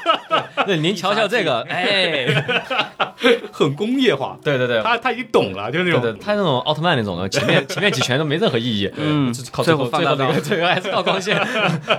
对，您瞧瞧这个，哎，很工业化，对对对，他他已经懂了，就是那种。对对，他那种奥特曼那种的，前面 前面几拳都没任何意义，嗯就靠最后最后放大到那个最后还是靠光线，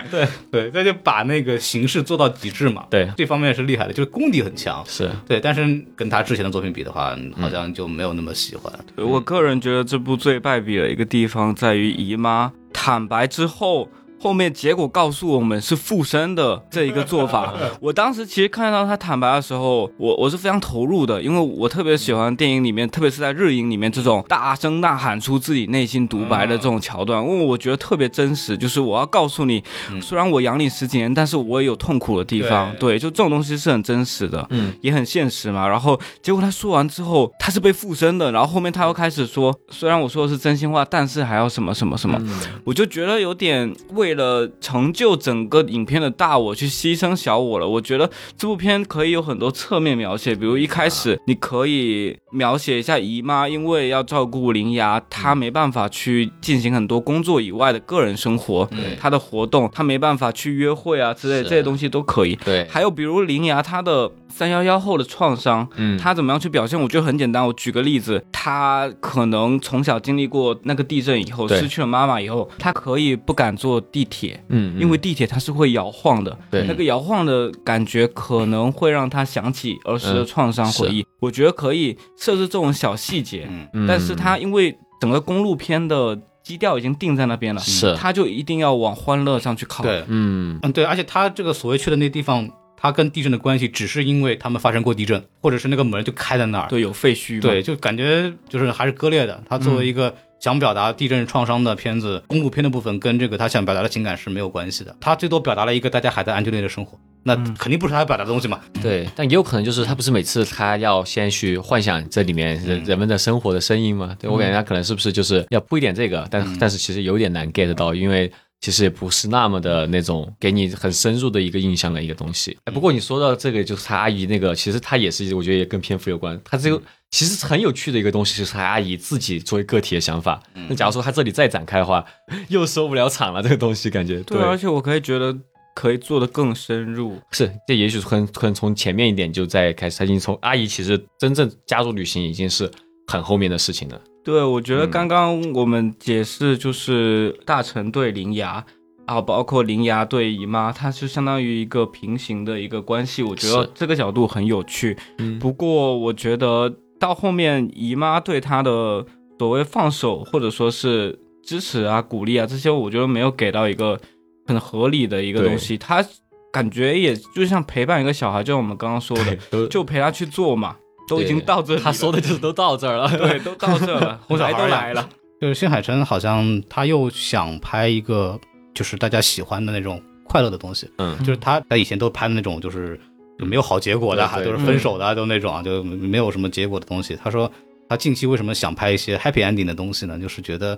对，那就把那个形式做到极致嘛。对。这方面是厉害的，就是功底很强。是。对，但是跟他之前的作品比的话，好像就没有那么喜欢。我个人觉得这部最败笔的一个地方在于姨妈坦白之后。后面结果告诉我们是附身的这一个做法，我当时其实看到他坦白的时候，我我是非常投入的，因为我特别喜欢电影里面，特别是在日影里面这种大声呐喊出自己内心独白的这种桥段，因为我觉得特别真实。就是我要告诉你，虽然我养你十几年，但是我也有痛苦的地方。对，就这种东西是很真实的，嗯，也很现实嘛。然后结果他说完之后，他是被附身的，然后后面他又开始说，虽然我说的是真心话，但是还要什么什么什么，我就觉得有点为了成就整个影片的大我去牺牲小我了。我觉得这部片可以有很多侧面描写，比如一开始你可以描写一下姨妈，因为要照顾林芽，她没办法去进行很多工作以外的个人生活，她的活动，她没办法去约会啊之类的这些东西都可以。对，还有比如林芽她的三幺幺后的创伤，嗯她怎么样去表现？我觉得很简单，我举个例子，她可能从小经历过那个地震以后，失去了妈妈以后，她可以不敢坐地铁，嗯，因为地铁它是会摇晃的，对。那个摇晃的感觉可能会让他想起儿时的创伤回忆。我觉得可以设置这种小细节，嗯。嗯但是它因为整个公路片的基调已经定在那边了，是。他就一定要往欢乐上去靠。对，嗯。嗯，对，而且他这个所谓去的那地方，他跟地震的关系，只是因为他们发生过地震，或者是那个门就开在那儿。对，有废墟，对，就感觉就是还是割裂的。他作为一个想表达地震创伤的片子，公路片的部分跟这个他想表达的情感是没有关系的。他最多表达了一个大家还在安居乐业的生活，那肯定不是他要表达的东西嘛。对，但也有可能就是他不是每次他要先去幻想这里面人人们的生活的声音吗？对我感觉他可能是不是就是要铺一点这个，但但是其实有点难 get 到，因为。其实也不是那么的那种给你很深入的一个印象的一个东西。哎，不过你说到这个，就是他阿姨那个，其实他也是，我觉得也跟篇幅有关。他这个其实很有趣的一个东西，就是他阿姨自己作为个体的想法。那假如说他这里再展开的话，又收不了场了。这个东西感觉对，而且我可以觉得可以做得更深入。是，这也许可能可能从前面一点就在开始，他已经从阿姨其实真正加入旅行已经是很后面的事情了。对，我觉得嗯刚刚我们解释就是大臣对铃芽啊，包括铃芽对姨妈，它是相当于一个平行的一个关系。我觉得这个角度很有趣。嗯不过我觉得到后面姨妈对她的所谓放手或者说是支持啊、鼓励啊这些，我觉得没有给到一个很合理的一个东西。她感觉也就像陪伴一个小孩，就像我们刚刚说的，就陪他去做嘛，都已经到这里了，他说的就是都到这儿了。对，都到这 了，来哄小孩都来了。就是新海诚好像他又想拍一个就是大家喜欢的那种快乐的东西，嗯。就是他他以前都拍的那种就是就没有好结果的，对对都是分手的啊，都那种啊，就没有什么结果的东西。他说他近期为什么想拍一些 happy ending 的东西呢？就是觉得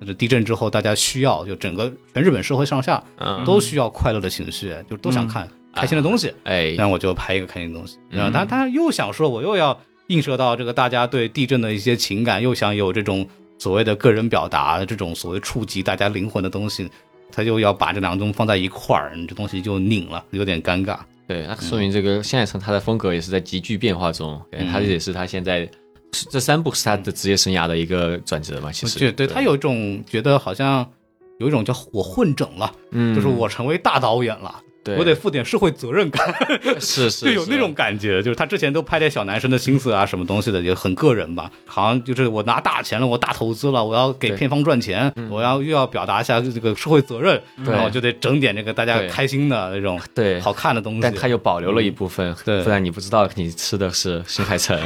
就是地震之后大家需要，就整个全日本社会上下嗯，都需要快乐的情绪，就都想看开心的东西。哎，那我就拍一个开心的东西。嗯然后他他又想说，我又要映射到这个大家对地震的一些情感，又想有这种所谓的个人表达，这种所谓触及大家灵魂的东西，他就要把这两个东西放在一块儿，这东西就拧了，有点尴尬。对，那说明这个现在成他的风格也是在急剧变化中，他也是他现在这三部是他的职业生涯的一个转折嘛，其实对对他有一种觉得好像有一种叫我混整了，嗯就是我成为大导演了。对我得负点社会责任感，是是 就有那种感觉。就是他之前都拍点小男生的心思啊，什么东西的，也很个人吧。好像就是我拿大钱了，我大投资了，我要给片方赚钱，我要又要表达一下这个社会责任，然后就得整点这个大家开心的那种对好看的东西。但他又保留了一部分，对不然你不知道你吃的是新海诚。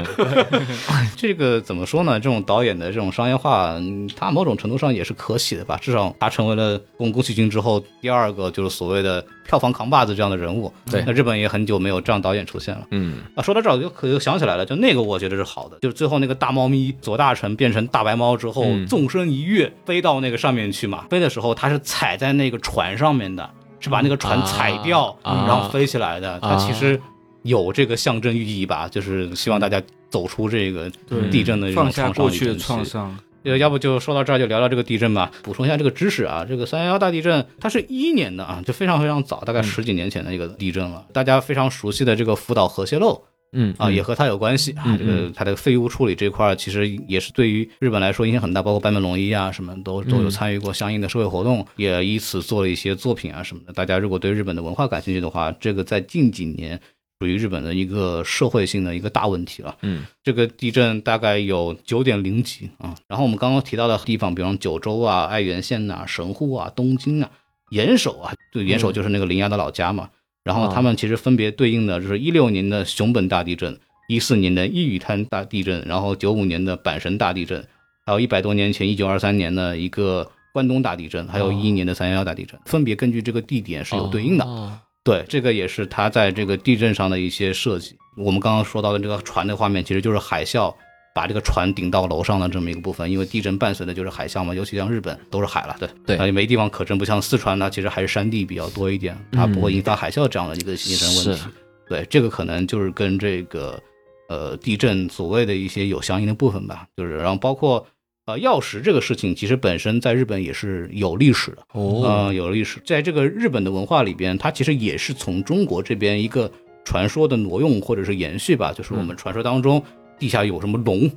这个怎么说呢？这种导演的这种商业化，嗯他某种程度上也是可喜的吧。至少他成为了宫宫崎骏之后第二个就是所谓的票房扛把子这样的人物。对那日本也很久没有这样导演出现了。嗯，啊，说到这儿我就可又想起来了，就那个我觉得是好的，就是最后那个大猫咪左大臣变成大白猫之后，嗯纵身一跃飞到那个上面去嘛。飞的时候他是踩在那个船上面的，是把那个船踩掉，啊然后飞起来的。它其实有这个象征寓意吧，就是希望大家走出这个地震的创伤过去的。创伤。呃，要不就说到这儿，就聊聊这个地震吧。补充一下这个知识啊，这个三幺幺大地震，它是一一年的啊，就非常非常早，大概十几年前的一个地震了。大家非常熟悉的这个福岛核泄漏嗯啊，也和它有关系啊。嗯这个它的废物处理这块儿，其实也是对于日本来说影响很大，包括坂本龙一啊什么都都有参与过相应的社会活动，也以此做了一些作品啊什么的。大家如果对日本的文化感兴趣的话，这个在近几年属于日本的一个社会性的一个大问题了。嗯这个地震大概有九点零级啊。然后我们刚刚提到的地方，比方九州啊、爱媛县呐、神户啊、东京啊、岩手啊，对，岩手就是那个铃芽的老家嘛。然后他们其实分别对应的就是一六年的熊本大地震，一四年的伊予滩大地震，然后九五年的阪神大地震，还有一百多年前一九二三年的一个关东大地震，还有一一年的三幺幺大地震，分别根据这个地点是有对应的。哦对，这个也是它在这个地震上的一些设计。我们刚刚说到的这个船的画面，其实就是海啸把这个船顶到楼上的这么一个部分。因为地震伴随的就是海啸嘛，尤其像日本都是海了，对对啊也没地方可震，不像四川呢，其实还是山地比较多一点，它不会引发海啸这样的一个形成问题是。对，这个可能就是跟这个呃地震所谓的一些有相应的部分吧，就是然后包括。呃，钥匙这个事情其实本身在日本也是有历史的，哦呃，有历史，在这个日本的文化里边，它其实也是从中国这边一个传说的挪用或者是延续吧，就是我们传说当中地下有什么龙，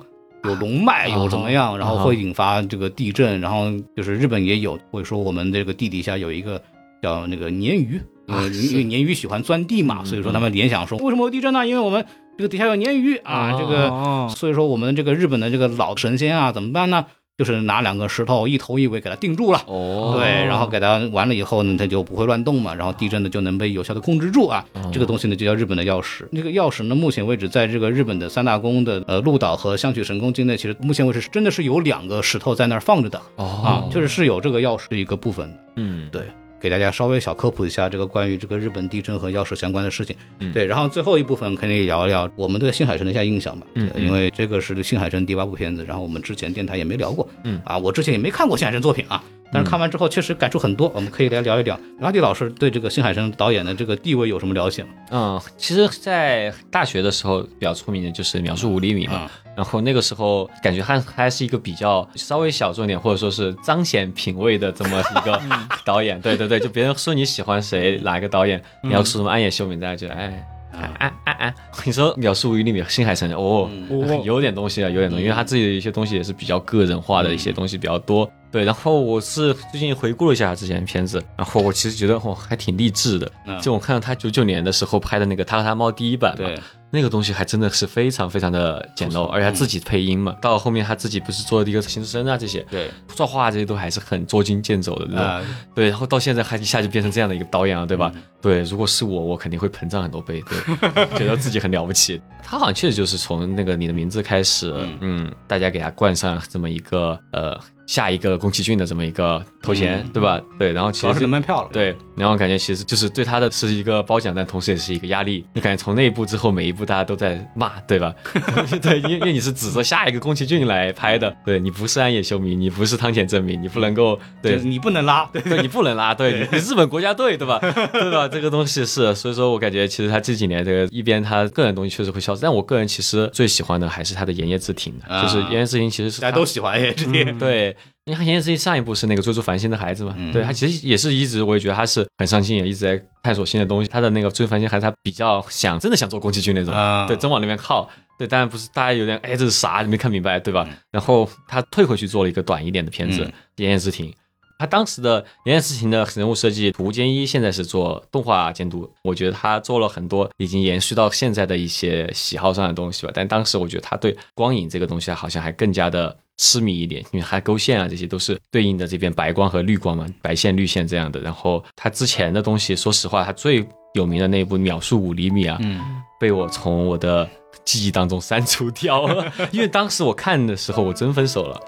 有龙脉，有怎么样，然后会引发这个地震，然后就是日本也有会说我们这个地底下有一个叫那个鲶鱼，因为因为鲶鱼喜欢钻地嘛，所以说他们联想说为什么有地震呢？因为我们这个底下有鲶鱼啊，这个哦，所以说我们这个日本的这个老神仙啊怎么办呢？就是拿两个石头一头一尾给它定住了。哦，对，然后给它完了以后呢，它就不会乱动嘛，然后地震呢就能被有效的控制住啊。这个东西呢就叫日本的钥匙。这个钥匙呢，目前为止在这个日本的三大宫的呃鹿岛和香取神宫境内，其实目前为止真的是有两个石头在那儿放着的哦啊确实是是有这个钥匙的一个部分。嗯对，给大家稍微小科普一下这个关于这个日本地震和钥匙相关的事情。嗯对，然后最后一部分肯定聊一聊我们对新海诚的一下印象吧。嗯因为这个是新海诚第八部片子，然后我们之前电台也没聊过。嗯啊，我之前也没看过新海诚作品啊，但是看完之后确实感触很多，我们可以来聊一聊。拉蒂老师对这个新海诚导演的这个地位有什么了解吗？嗯，其实，在大学的时候比较出名的就是《秒速五厘米》嘛，啊，然后那个时候感觉还还是一个比较稍微小众一点，或者说是彰显品味的这么一个 导演。对对对，就别人说你喜欢谁哪个导演，你要说什么暗夜秀明，大家觉得哎。哎哎哎哎！你说《秒速五厘米》新海诚哦，有点东西啊，有点东西，因为他自己的一些东西也是比较个人化的一些东西比较多。对，然后我是最近回顾了一下他之前的片子，然后我其实觉得哦还挺励志的。嗯就我看到他九九年的时候拍的那个《他和他猫》第一版嘛，对，那个东西还真的是非常非常的简陋，而且他自己配音嘛，到后面他自己不是做了一个新之声啊这些，对，作画这些都还是很捉襟见肘的那种。啊，对，然后到现在还一下就变成这样的一个导演了，对吧？对，如果是我，我肯定会膨胀很多倍，对，觉得自己很了不起。他好像确实就是从那个你的名字开始，嗯大家给他冠上这么一个呃下一个宫崎骏的这么一个头衔，对吧？对，然后其实是实能卖票了。对，然后感觉其实就是对他的是一个褒奖，但同时也是一个压力。你感觉从那一部之后，每一部大家都在骂，对吧？对，因为因为你是指着下一个宫崎骏来拍的，对你不是安野秀明，你不是汤浅证明，你不能够对就是你不能拉，对，对你不能拉，对你日本国家队，对吧？对吧？这个东西是，所以说我感觉其实他这几年这个一边他个人东西确实会消失，但我个人其实最喜欢的还是他的《炎夜之庭》就是《炎夜之庭》其实是大家都喜欢耶，这天。对，因为他《炎夜之庭》上一部是那个追逐繁星的孩子嘛，对他其实也是一直我也觉得他是很上心，也一直在探索新的东西。他的那个追逐繁星孩子，他比较想真的想做宫崎骏那种，啊对，真往那边靠。对，当然不是大家有点哎这是啥，你没看明白对吧？然后他退回去做了一个短一点的片子《言夜之庭》。他当时的年代事情的人物设计，涂坚一现在是做动画监督，我觉得他做了很多已经延续到现在的一些喜好上的东西吧。但当时我觉得他对光影这个东西好像还更加的痴迷一点，因为还勾线啊这些都是对应的这边白光和绿光嘛，白线绿线这样的。然后他之前的东西，说实话，他最有名的那一部《秒速五厘米》啊，嗯，被我从我的记忆当中删除掉了，因为当时我看的时候我真分手了，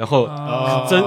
然后真、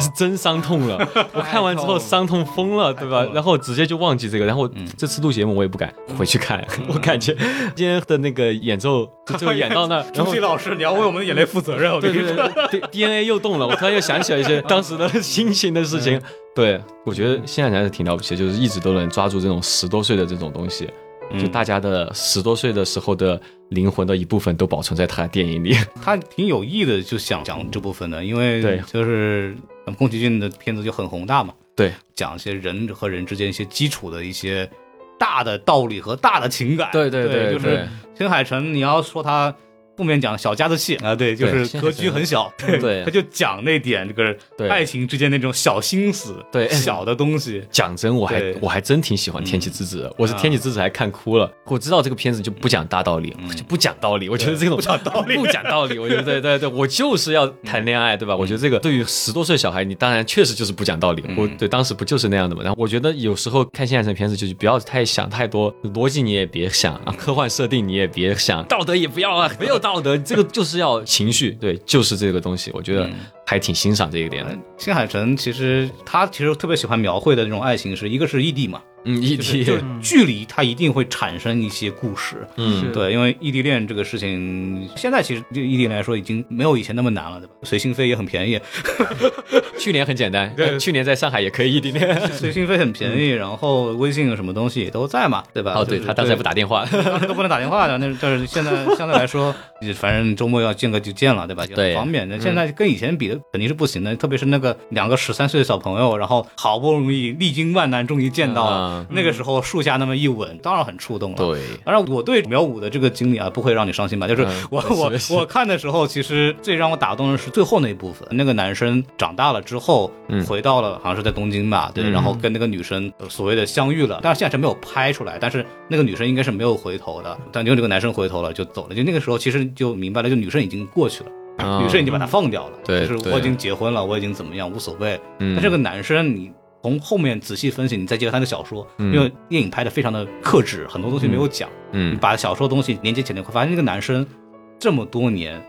是真伤痛了。我看完之后伤痛疯了，对吧？然后直接就忘记这个，然后这次录节目我也不敢回去看，我感觉今天的那个演奏就就演到那，然后朱熹老师，你要为我们的眼泪负责任，我跟对你说。对对对，DNA 又动了，我突然又想起了一些 当时的心情的事情。对，我觉得现在还是挺了不起的，就是一直都能抓住这种十多岁的这种东西，就大家的十多岁的时候的灵魂的一部分都保存在他的电影里。他挺有意的，就想讲这部分的，因为对就是宫崎骏的片子就很宏大嘛，对，讲一些人和人之间一些基础的一些大的道理和大的情感。对对对就是新海诚，你要说他负面讲小家子气啊，对，就是格局很小，对他就讲那点这个对爱情之间那种小心思，对小的东西。讲真，我还我还真挺喜欢《天气之子》的，我是《啊天气之子》还看哭了。我知道这个片子就不讲大道理，就不讲道理。我觉得这种不讲道理 不讲道理。我觉得对对对，我就是要谈恋爱，对吧？我觉得这个对于十多岁小孩，你当然确实就是不讲道理。我对当时不就是那样的嘛？然后我觉得有时候看现在这片子，就是不要太想太多逻辑，你也别想啊，科幻设定你也别想，道德也不要啊，没有道德，这个就是要情绪，对，就是这个东西。我觉得还挺欣赏这一点的。新海诚其实他其实特别喜欢描绘的这种爱情是一个是异地嘛，嗯，异地，就是距离它一定会产生一些故事。嗯，对，因为异地恋这个事情，现在其实对异地恋来说已经没有以前那么难了，对吧？随心飞也很便宜，去年很简单，对呃去年在上海也可以异地恋。随心飞很便宜，然后微信什么东西也都在嘛，对吧？哦，对就是他当时还不打电话。当时都不能打电话的，那但是现在 相对来说，你反正周末要见个就见了，对吧？就很对方便。那现在跟以前比的肯定是不行的，特别是那个两个十三岁的小朋友，然后好不容易历经万难终于见到了，那个时候树下那么一吻，当然很触动了。对，当然，我对苗五的这个经历啊，不会让你伤心吧？就是嗯我、我 我看的时候，其实最让我打动的是最后那一部分。那个男生长大了之后，嗯回到了好像是在东京吧，对，嗯然后跟那个女生呃所谓的相遇了，但是现在是没有拍出来，但是那个女生应该是没有回头的，但就这个男生回头了就走了，就那个时候其实就明白了，就女生已经过去了。嗯女生已经把他放掉了，对对就是我已经结婚了，我已经怎么样无所谓。嗯但这个男生，你从后面仔细分析，你再结合他的小说，嗯因为电影拍的非常的克制，很多东西没有讲。你嗯把小说的东西连接起来，你会发现这个男生这么多年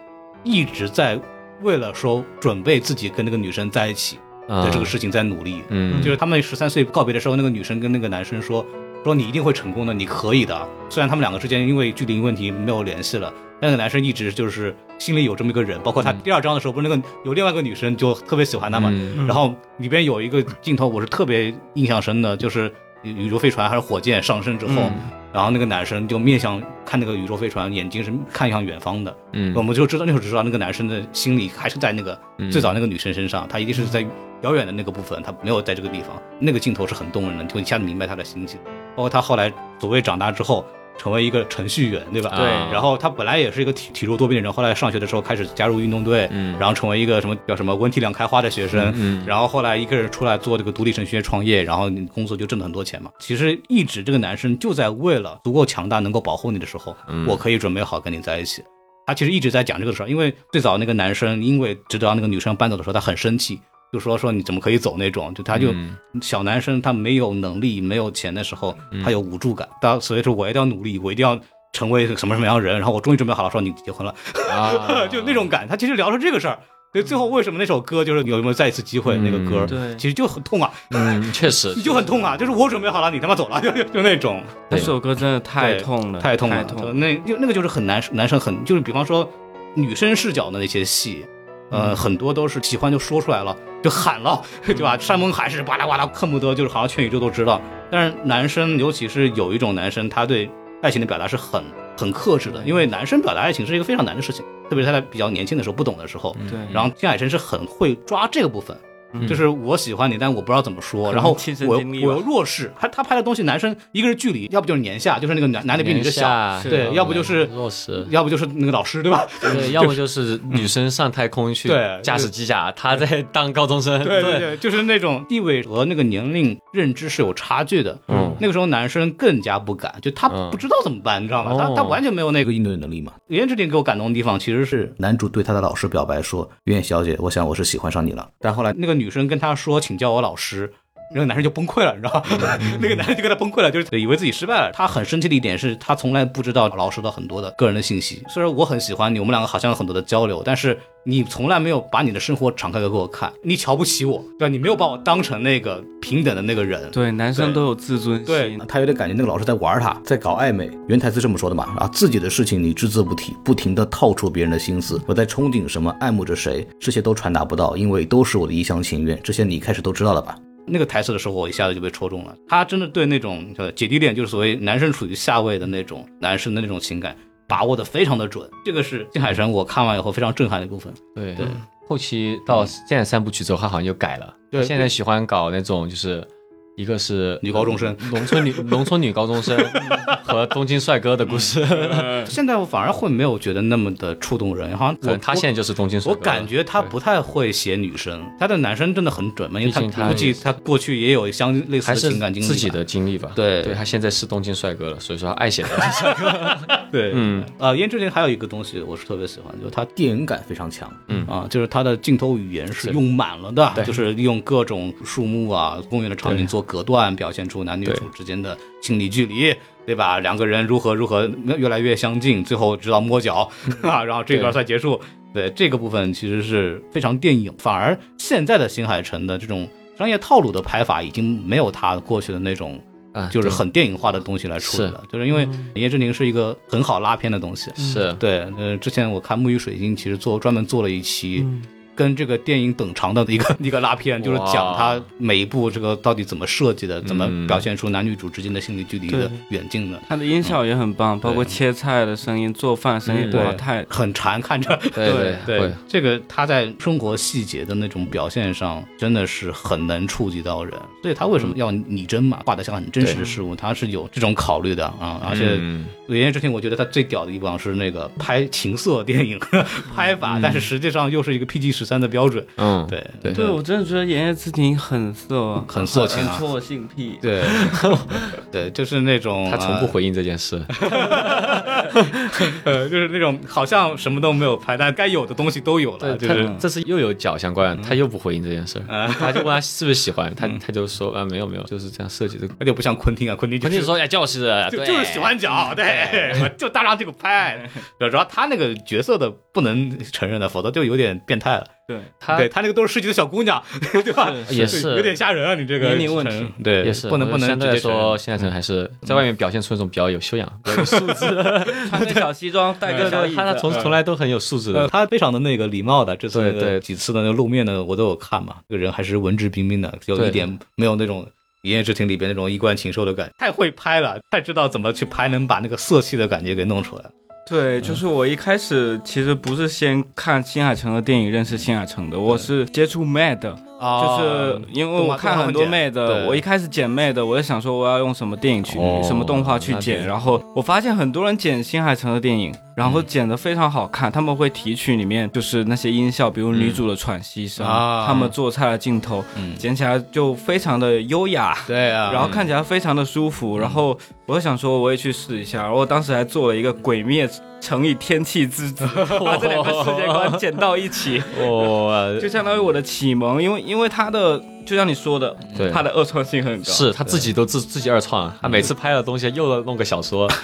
一直在为了说准备自己跟那个女生在一起的这个事情在努力。嗯就是他们十三岁告别的时候，那个女生跟那个男生说：“说你一定会成功的，你可以的。”虽然他们两个之间因为距离问题没有联系了，但那个男生一直就是心里有这么一个人。包括他第二章的时候，不是那个有另外一个女生就特别喜欢他嘛，嗯然后里边有一个镜头我是特别印象深的，就是宇宙飞船还是火箭上升之后，然后那个男生就面向看那个宇宙飞船，眼睛是看向远方的。嗯我们就知道那时候知道那个男生的心里还是在那个嗯最早那个女生身上，他一定是在遥远的那个部分，他没有在这个地方。那个镜头是很动人的，就一下子明白他的心情。包括他后来所谓长大之后。成为一个程序员，对吧？对然后他本来也是一个体体弱多病的人，后来上学的时候开始加入运动队，嗯然后成为一个什么叫什么文体两开花的学生，嗯然后后来一个人出来做这个独立程序员创业，然后你工作就挣了很多钱嘛。其实一直这个男生就在为了足够强大能够保护你的时候，嗯我可以准备好跟你在一起。他其实一直在讲这个事儿，因为最早那个男生因为知道那个女生搬走的时候，他很生气，就说说你怎么可以走那种，就他就、嗯小男生他没有能力没有钱的时候，他有无助感，到所以说我一定要努力，我一定要。成为什么什么样的人，然后我终于准备好了，说你结婚了，啊 就那种感。他其实聊的是这个事儿，所以最后为什么那首歌就是有没有再一次机会、那个歌，对其实就很痛啊，嗯，确实你 就很痛啊，就是我准备好了，你他妈走了，就就就那种那首歌真的太痛了，太痛了，太痛了。那就那个就是很难，男生很就是比方说女生视角的那些戏。呃，很多都是喜欢就说出来了，就喊了，对吧？山盟海誓，巴拉巴拉，恨不得就是好像全宇宙都知道。但是男生，尤其是有一种男生，他对爱情的表达是很很克制的，因为男生表达爱情是一个非常难的事情，特别是他在比较年轻的时候不懂的时候。对，然后金海诚是很会抓这个部分，就是我喜欢你，但我不知道怎么说，然后我我又弱势。他他拍的东西，男生一个是距离，要不就是年下，就是那个男男的比女的小，对，要不就是弱势，要不就是那个老师，对吧？对，要不就是女生上太空去对驾驶机甲，他在当高中生，对对对，就是那种地位和那个年龄认知是有差距的。嗯那个时候男生更加不敢，就他嗯不知道怎么办，你知道吗？他哦他完全没有那个应对能力嘛。《言之庭》给我感动的地方其实是男主对他的老师表白说：“袁小姐，我想我是喜欢上你了。”但后来那个女生跟他说：“请叫我老师。”那个男生就崩溃了，你知道吧？那个男生就跟他崩溃了，就是以为自己失败了。他很生气的一点是他从来不知道老师的很多的个人的信息。虽然我很喜欢你，我们两个好像有很多的交流，但是你从来没有把你的生活敞开给我看，你瞧不起我，对吧？你没有把我当成那个平等的那个人。对，男生都有自尊对心，他有点感觉那个老师在玩他，在搞暧昧。原台词这么说的嘛，啊，自己的事情你只字不提，不停的套出别人的心思。我在憧憬什么，爱慕着谁，这些都传达不到，因为都是我的一厢情愿。这些你一开始都知道了吧？那个台词的时候，我一下子就被戳中了。他真的对那种呃姐弟恋，就是所谓男生处于下位的那种男生的那种情感，把握的非常的准。这个是金海神我看完以后非常震撼的一部分。对对后期到现在三部曲之后，他好像又改了，对现在喜欢搞那种就是。一个是女高中生农村女农村女高中生 和东京帅哥的故事，现在我反而会没有觉得那么的触动人，好像我可能他现在就是东京帅哥了。我感觉他不太会写女生，他的男生真的很准嘛，因为他估计他过去也有相类似的还是情感经历，自己的经历吧。对对他现在是东京帅哥了，所以说他爱写东京帅哥。对，嗯，呃，胭脂亭还有一个东西我是特别喜欢，就是它电影感非常强，嗯啊，就是他的镜头语言是是用满了的，对就是用各种树木啊、公园的场景对做隔断，表现出男女主之间的心理距离。对吧？两个人如何如何越来越相近，最后直到摸脚 啊，然后这段对才结束。对这个部分其实是非常电影，反而现在的新海诚的这种商业套路的拍法已经没有他过去的那种啊，就是很电影化的东西来处理了，就是因为叶之宁是一个很好拉片的东西。是对，呃，之前我看木鱼水晶其实做专门做了一期。跟这个电影等长的一个 一个拉片，就是讲他每一部这个到底怎么设计的，怎么嗯表现出男女主之间的心理距离的远近的，他的音效也很棒，包括切菜的声音、做饭声音，嗯哇，太很馋看着。对对这个他在生活细节的那种表现上，真的是很能触及到人。所以他为什么要拟真嘛，画的像很真实的事物，他是有这种考虑的啊。而且嗯《言之庭》，我觉得他最屌的一方是那个拍情色电影 拍法，但是实际上又是一个 PG 十三的标准。嗯，对对对我真的觉得《言叶之庭》很色，很色情啊性癖。对 对，就是那种他从不回应这件事。呃，就是那种好像什么都没有拍，但该有的东西都有了，就他是这次又有脚相关，他又不回应这件事儿，他就问他是不是喜欢，他他就说啊没有没有，就是这样设计的。而且不像昆汀啊，昆汀就是关键说哎就是就就是喜欢脚，对，我 就大张这个拍。主要他那个角色的不能承认的，否则就有点变态了。对，他对他那个都是十几的小姑娘，对吧？也是有点吓人啊！你这个年龄问题对，也是不能不能相对说，现在人还是在外面表现出那种比较有修养、比较有素质。穿个小西装，戴个小椅子，他他从从来都很有素质呃，的。他非常的那个礼貌的，这次那个对对几次的那个露面的我都有看嘛，这个人还是文质彬彬的，有一点没有那种。《一夜之庭》里边那种衣冠禽兽的感觉，太会拍了，太知道怎么去拍，能把那个色气的感觉给弄出来。对，就是我一开始其实不是先看新海诚的电影认识新海诚的，我是接触 Mad，就是因为我看很多 Mad，对我一开始剪 Mad，我就想说我要用什么电影去、哦什么动画去剪，然后我发现很多人剪新海诚的电影，然后剪得非常好看，他们会提取里面就是那些音效，比如女主的喘息声，啊他们做菜的镜头，嗯。剪起来就非常的优雅。对啊，然后看起来非常的舒服，然后我就想说我也去试一下，然后我当时还做了一个鬼灭乘以天气之子，把这两个世界观剪到一起，哇，就相当于我的启蒙，因为因为他的就像你说的，对。它的二创性很高，是他自己都自自己二创，他每次拍的东西又弄个小说，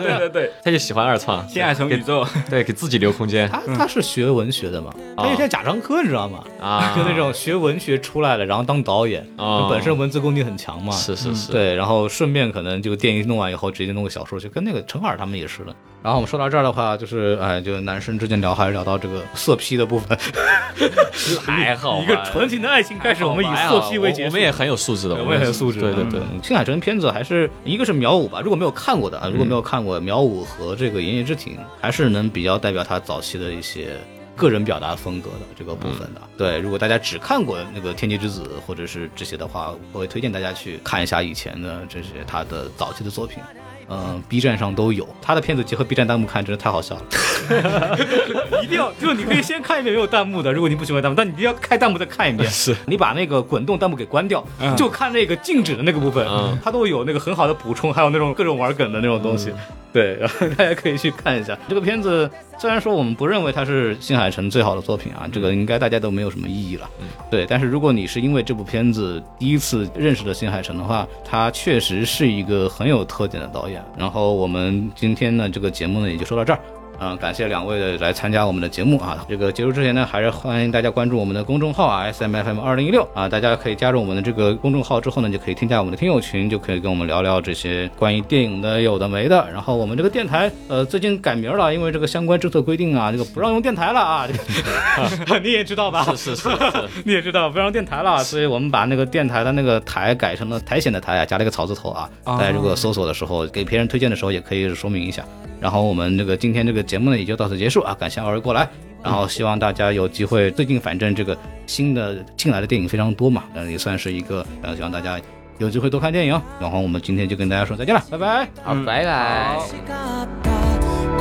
对对对，他就喜欢二创，新海诚宇宙，对，给自己留空间。他他是学文学的嘛，他有点贾樟柯你知道吗？啊，就那种学文学出来了，然后当导演，哦。本身文字功底很强嘛。是是是，对，然后顺便可能就电影弄完以后，直接弄个小说，就跟那个陈赫尔他们也是的。然后我们说到这儿的话，就是哎，就男生之间聊，还是聊到这个色批的部分。还好一个纯情的爱情开始，我们以色批为结束。我我们也很有素质的，我们也很有素质。对对对，嗯青海诚片子还是一个是苗五吧，如果没有看过的啊，如果没有看过苗五和这个《言叶之庭》，还是能比较代表他早期的一些个人表达风格的这个部分的。对，如果大家只看过那个《天气之子》或者是这些的话，我会推荐大家去看一下以前的这些他的早期的作品。嗯，B 站上都有他的片子，结合 B 站弹幕看，真的太好笑了。一定要，就你可以先看一遍没有弹幕的，如果你不喜欢弹幕，但你一定要开弹幕再看一遍。是你把那个滚动弹幕给关掉，就看那个静止的那个部分，嗯它都有那个很好的补充，还有那种各种玩梗的那种东西。对，然 后大家可以去看一下这个片子。虽然说我们不认为它是新海诚最好的作品啊，这个应该大家都没有什么异议了。对，但是如果你是因为这部片子第一次认识的新海诚的话，他确实是一个很有特点的导演。然后我们今天呢这个节目呢也就说到这儿。嗯，感谢两位的来参加我们的节目啊！这个结束之前呢，还是欢迎大家关注我们的公众号啊，S M F M 二零一六啊，大家可以加入我们的这个公众号之后呢，就可以添加我们的听友群，就可以跟我们聊聊这些关于电影的有的没的。然后我们这个电台呃最近改名了，因为这个相关政策规定啊，这个不让用电台了啊，这 个你也知道吧？是是是，你也知道不让电台了，所以我们把那个电台的那个台改成了苔藓的苔啊，加了一个草字头啊。大家如果搜索的时候，给别人推荐的时候，也可以说明一下。然后我们这个今天这个节目呢，也就到此结束啊，感谢二位过来。然后希望大家有机会，最近反正这个新的进来的电影非常多嘛，嗯，也算是一个，呃，希望大家有机会多看电影。然后我们今天就跟大家说再见了，拜拜。好，拜拜。欲しかった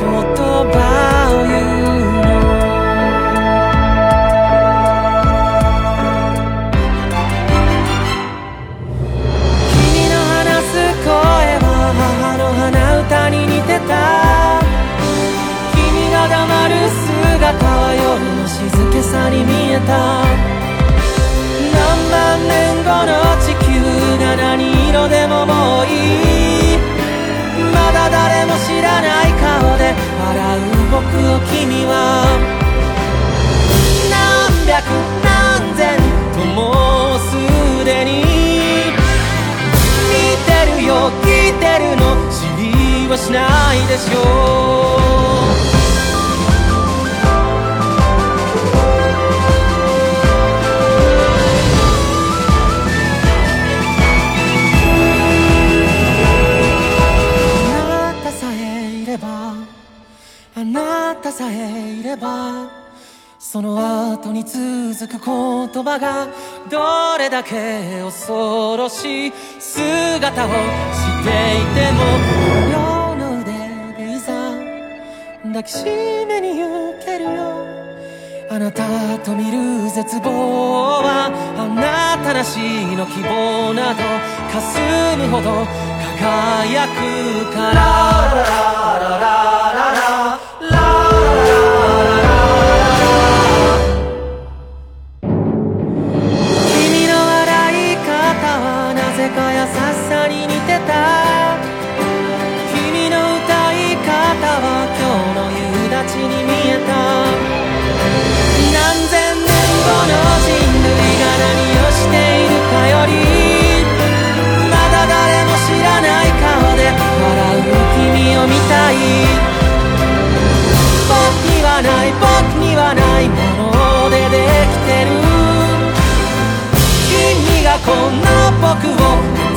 言葉を言う君の話す声は母の鼻歌に似てた 夜の静けさに見えた。何万年後の地球が何色でももういい。まだ誰も知らない顔で笑う僕を君は。何百何千ともうすでに。見てるよ聞いてるの知りはしないでしょう。葉がどれだけ恐ろしい姿をしていても夜の腕でいざ抱きしめに行けるよあなたと見る絶望はあなたなしの希望など霞むほど輝くから。君こんな僕を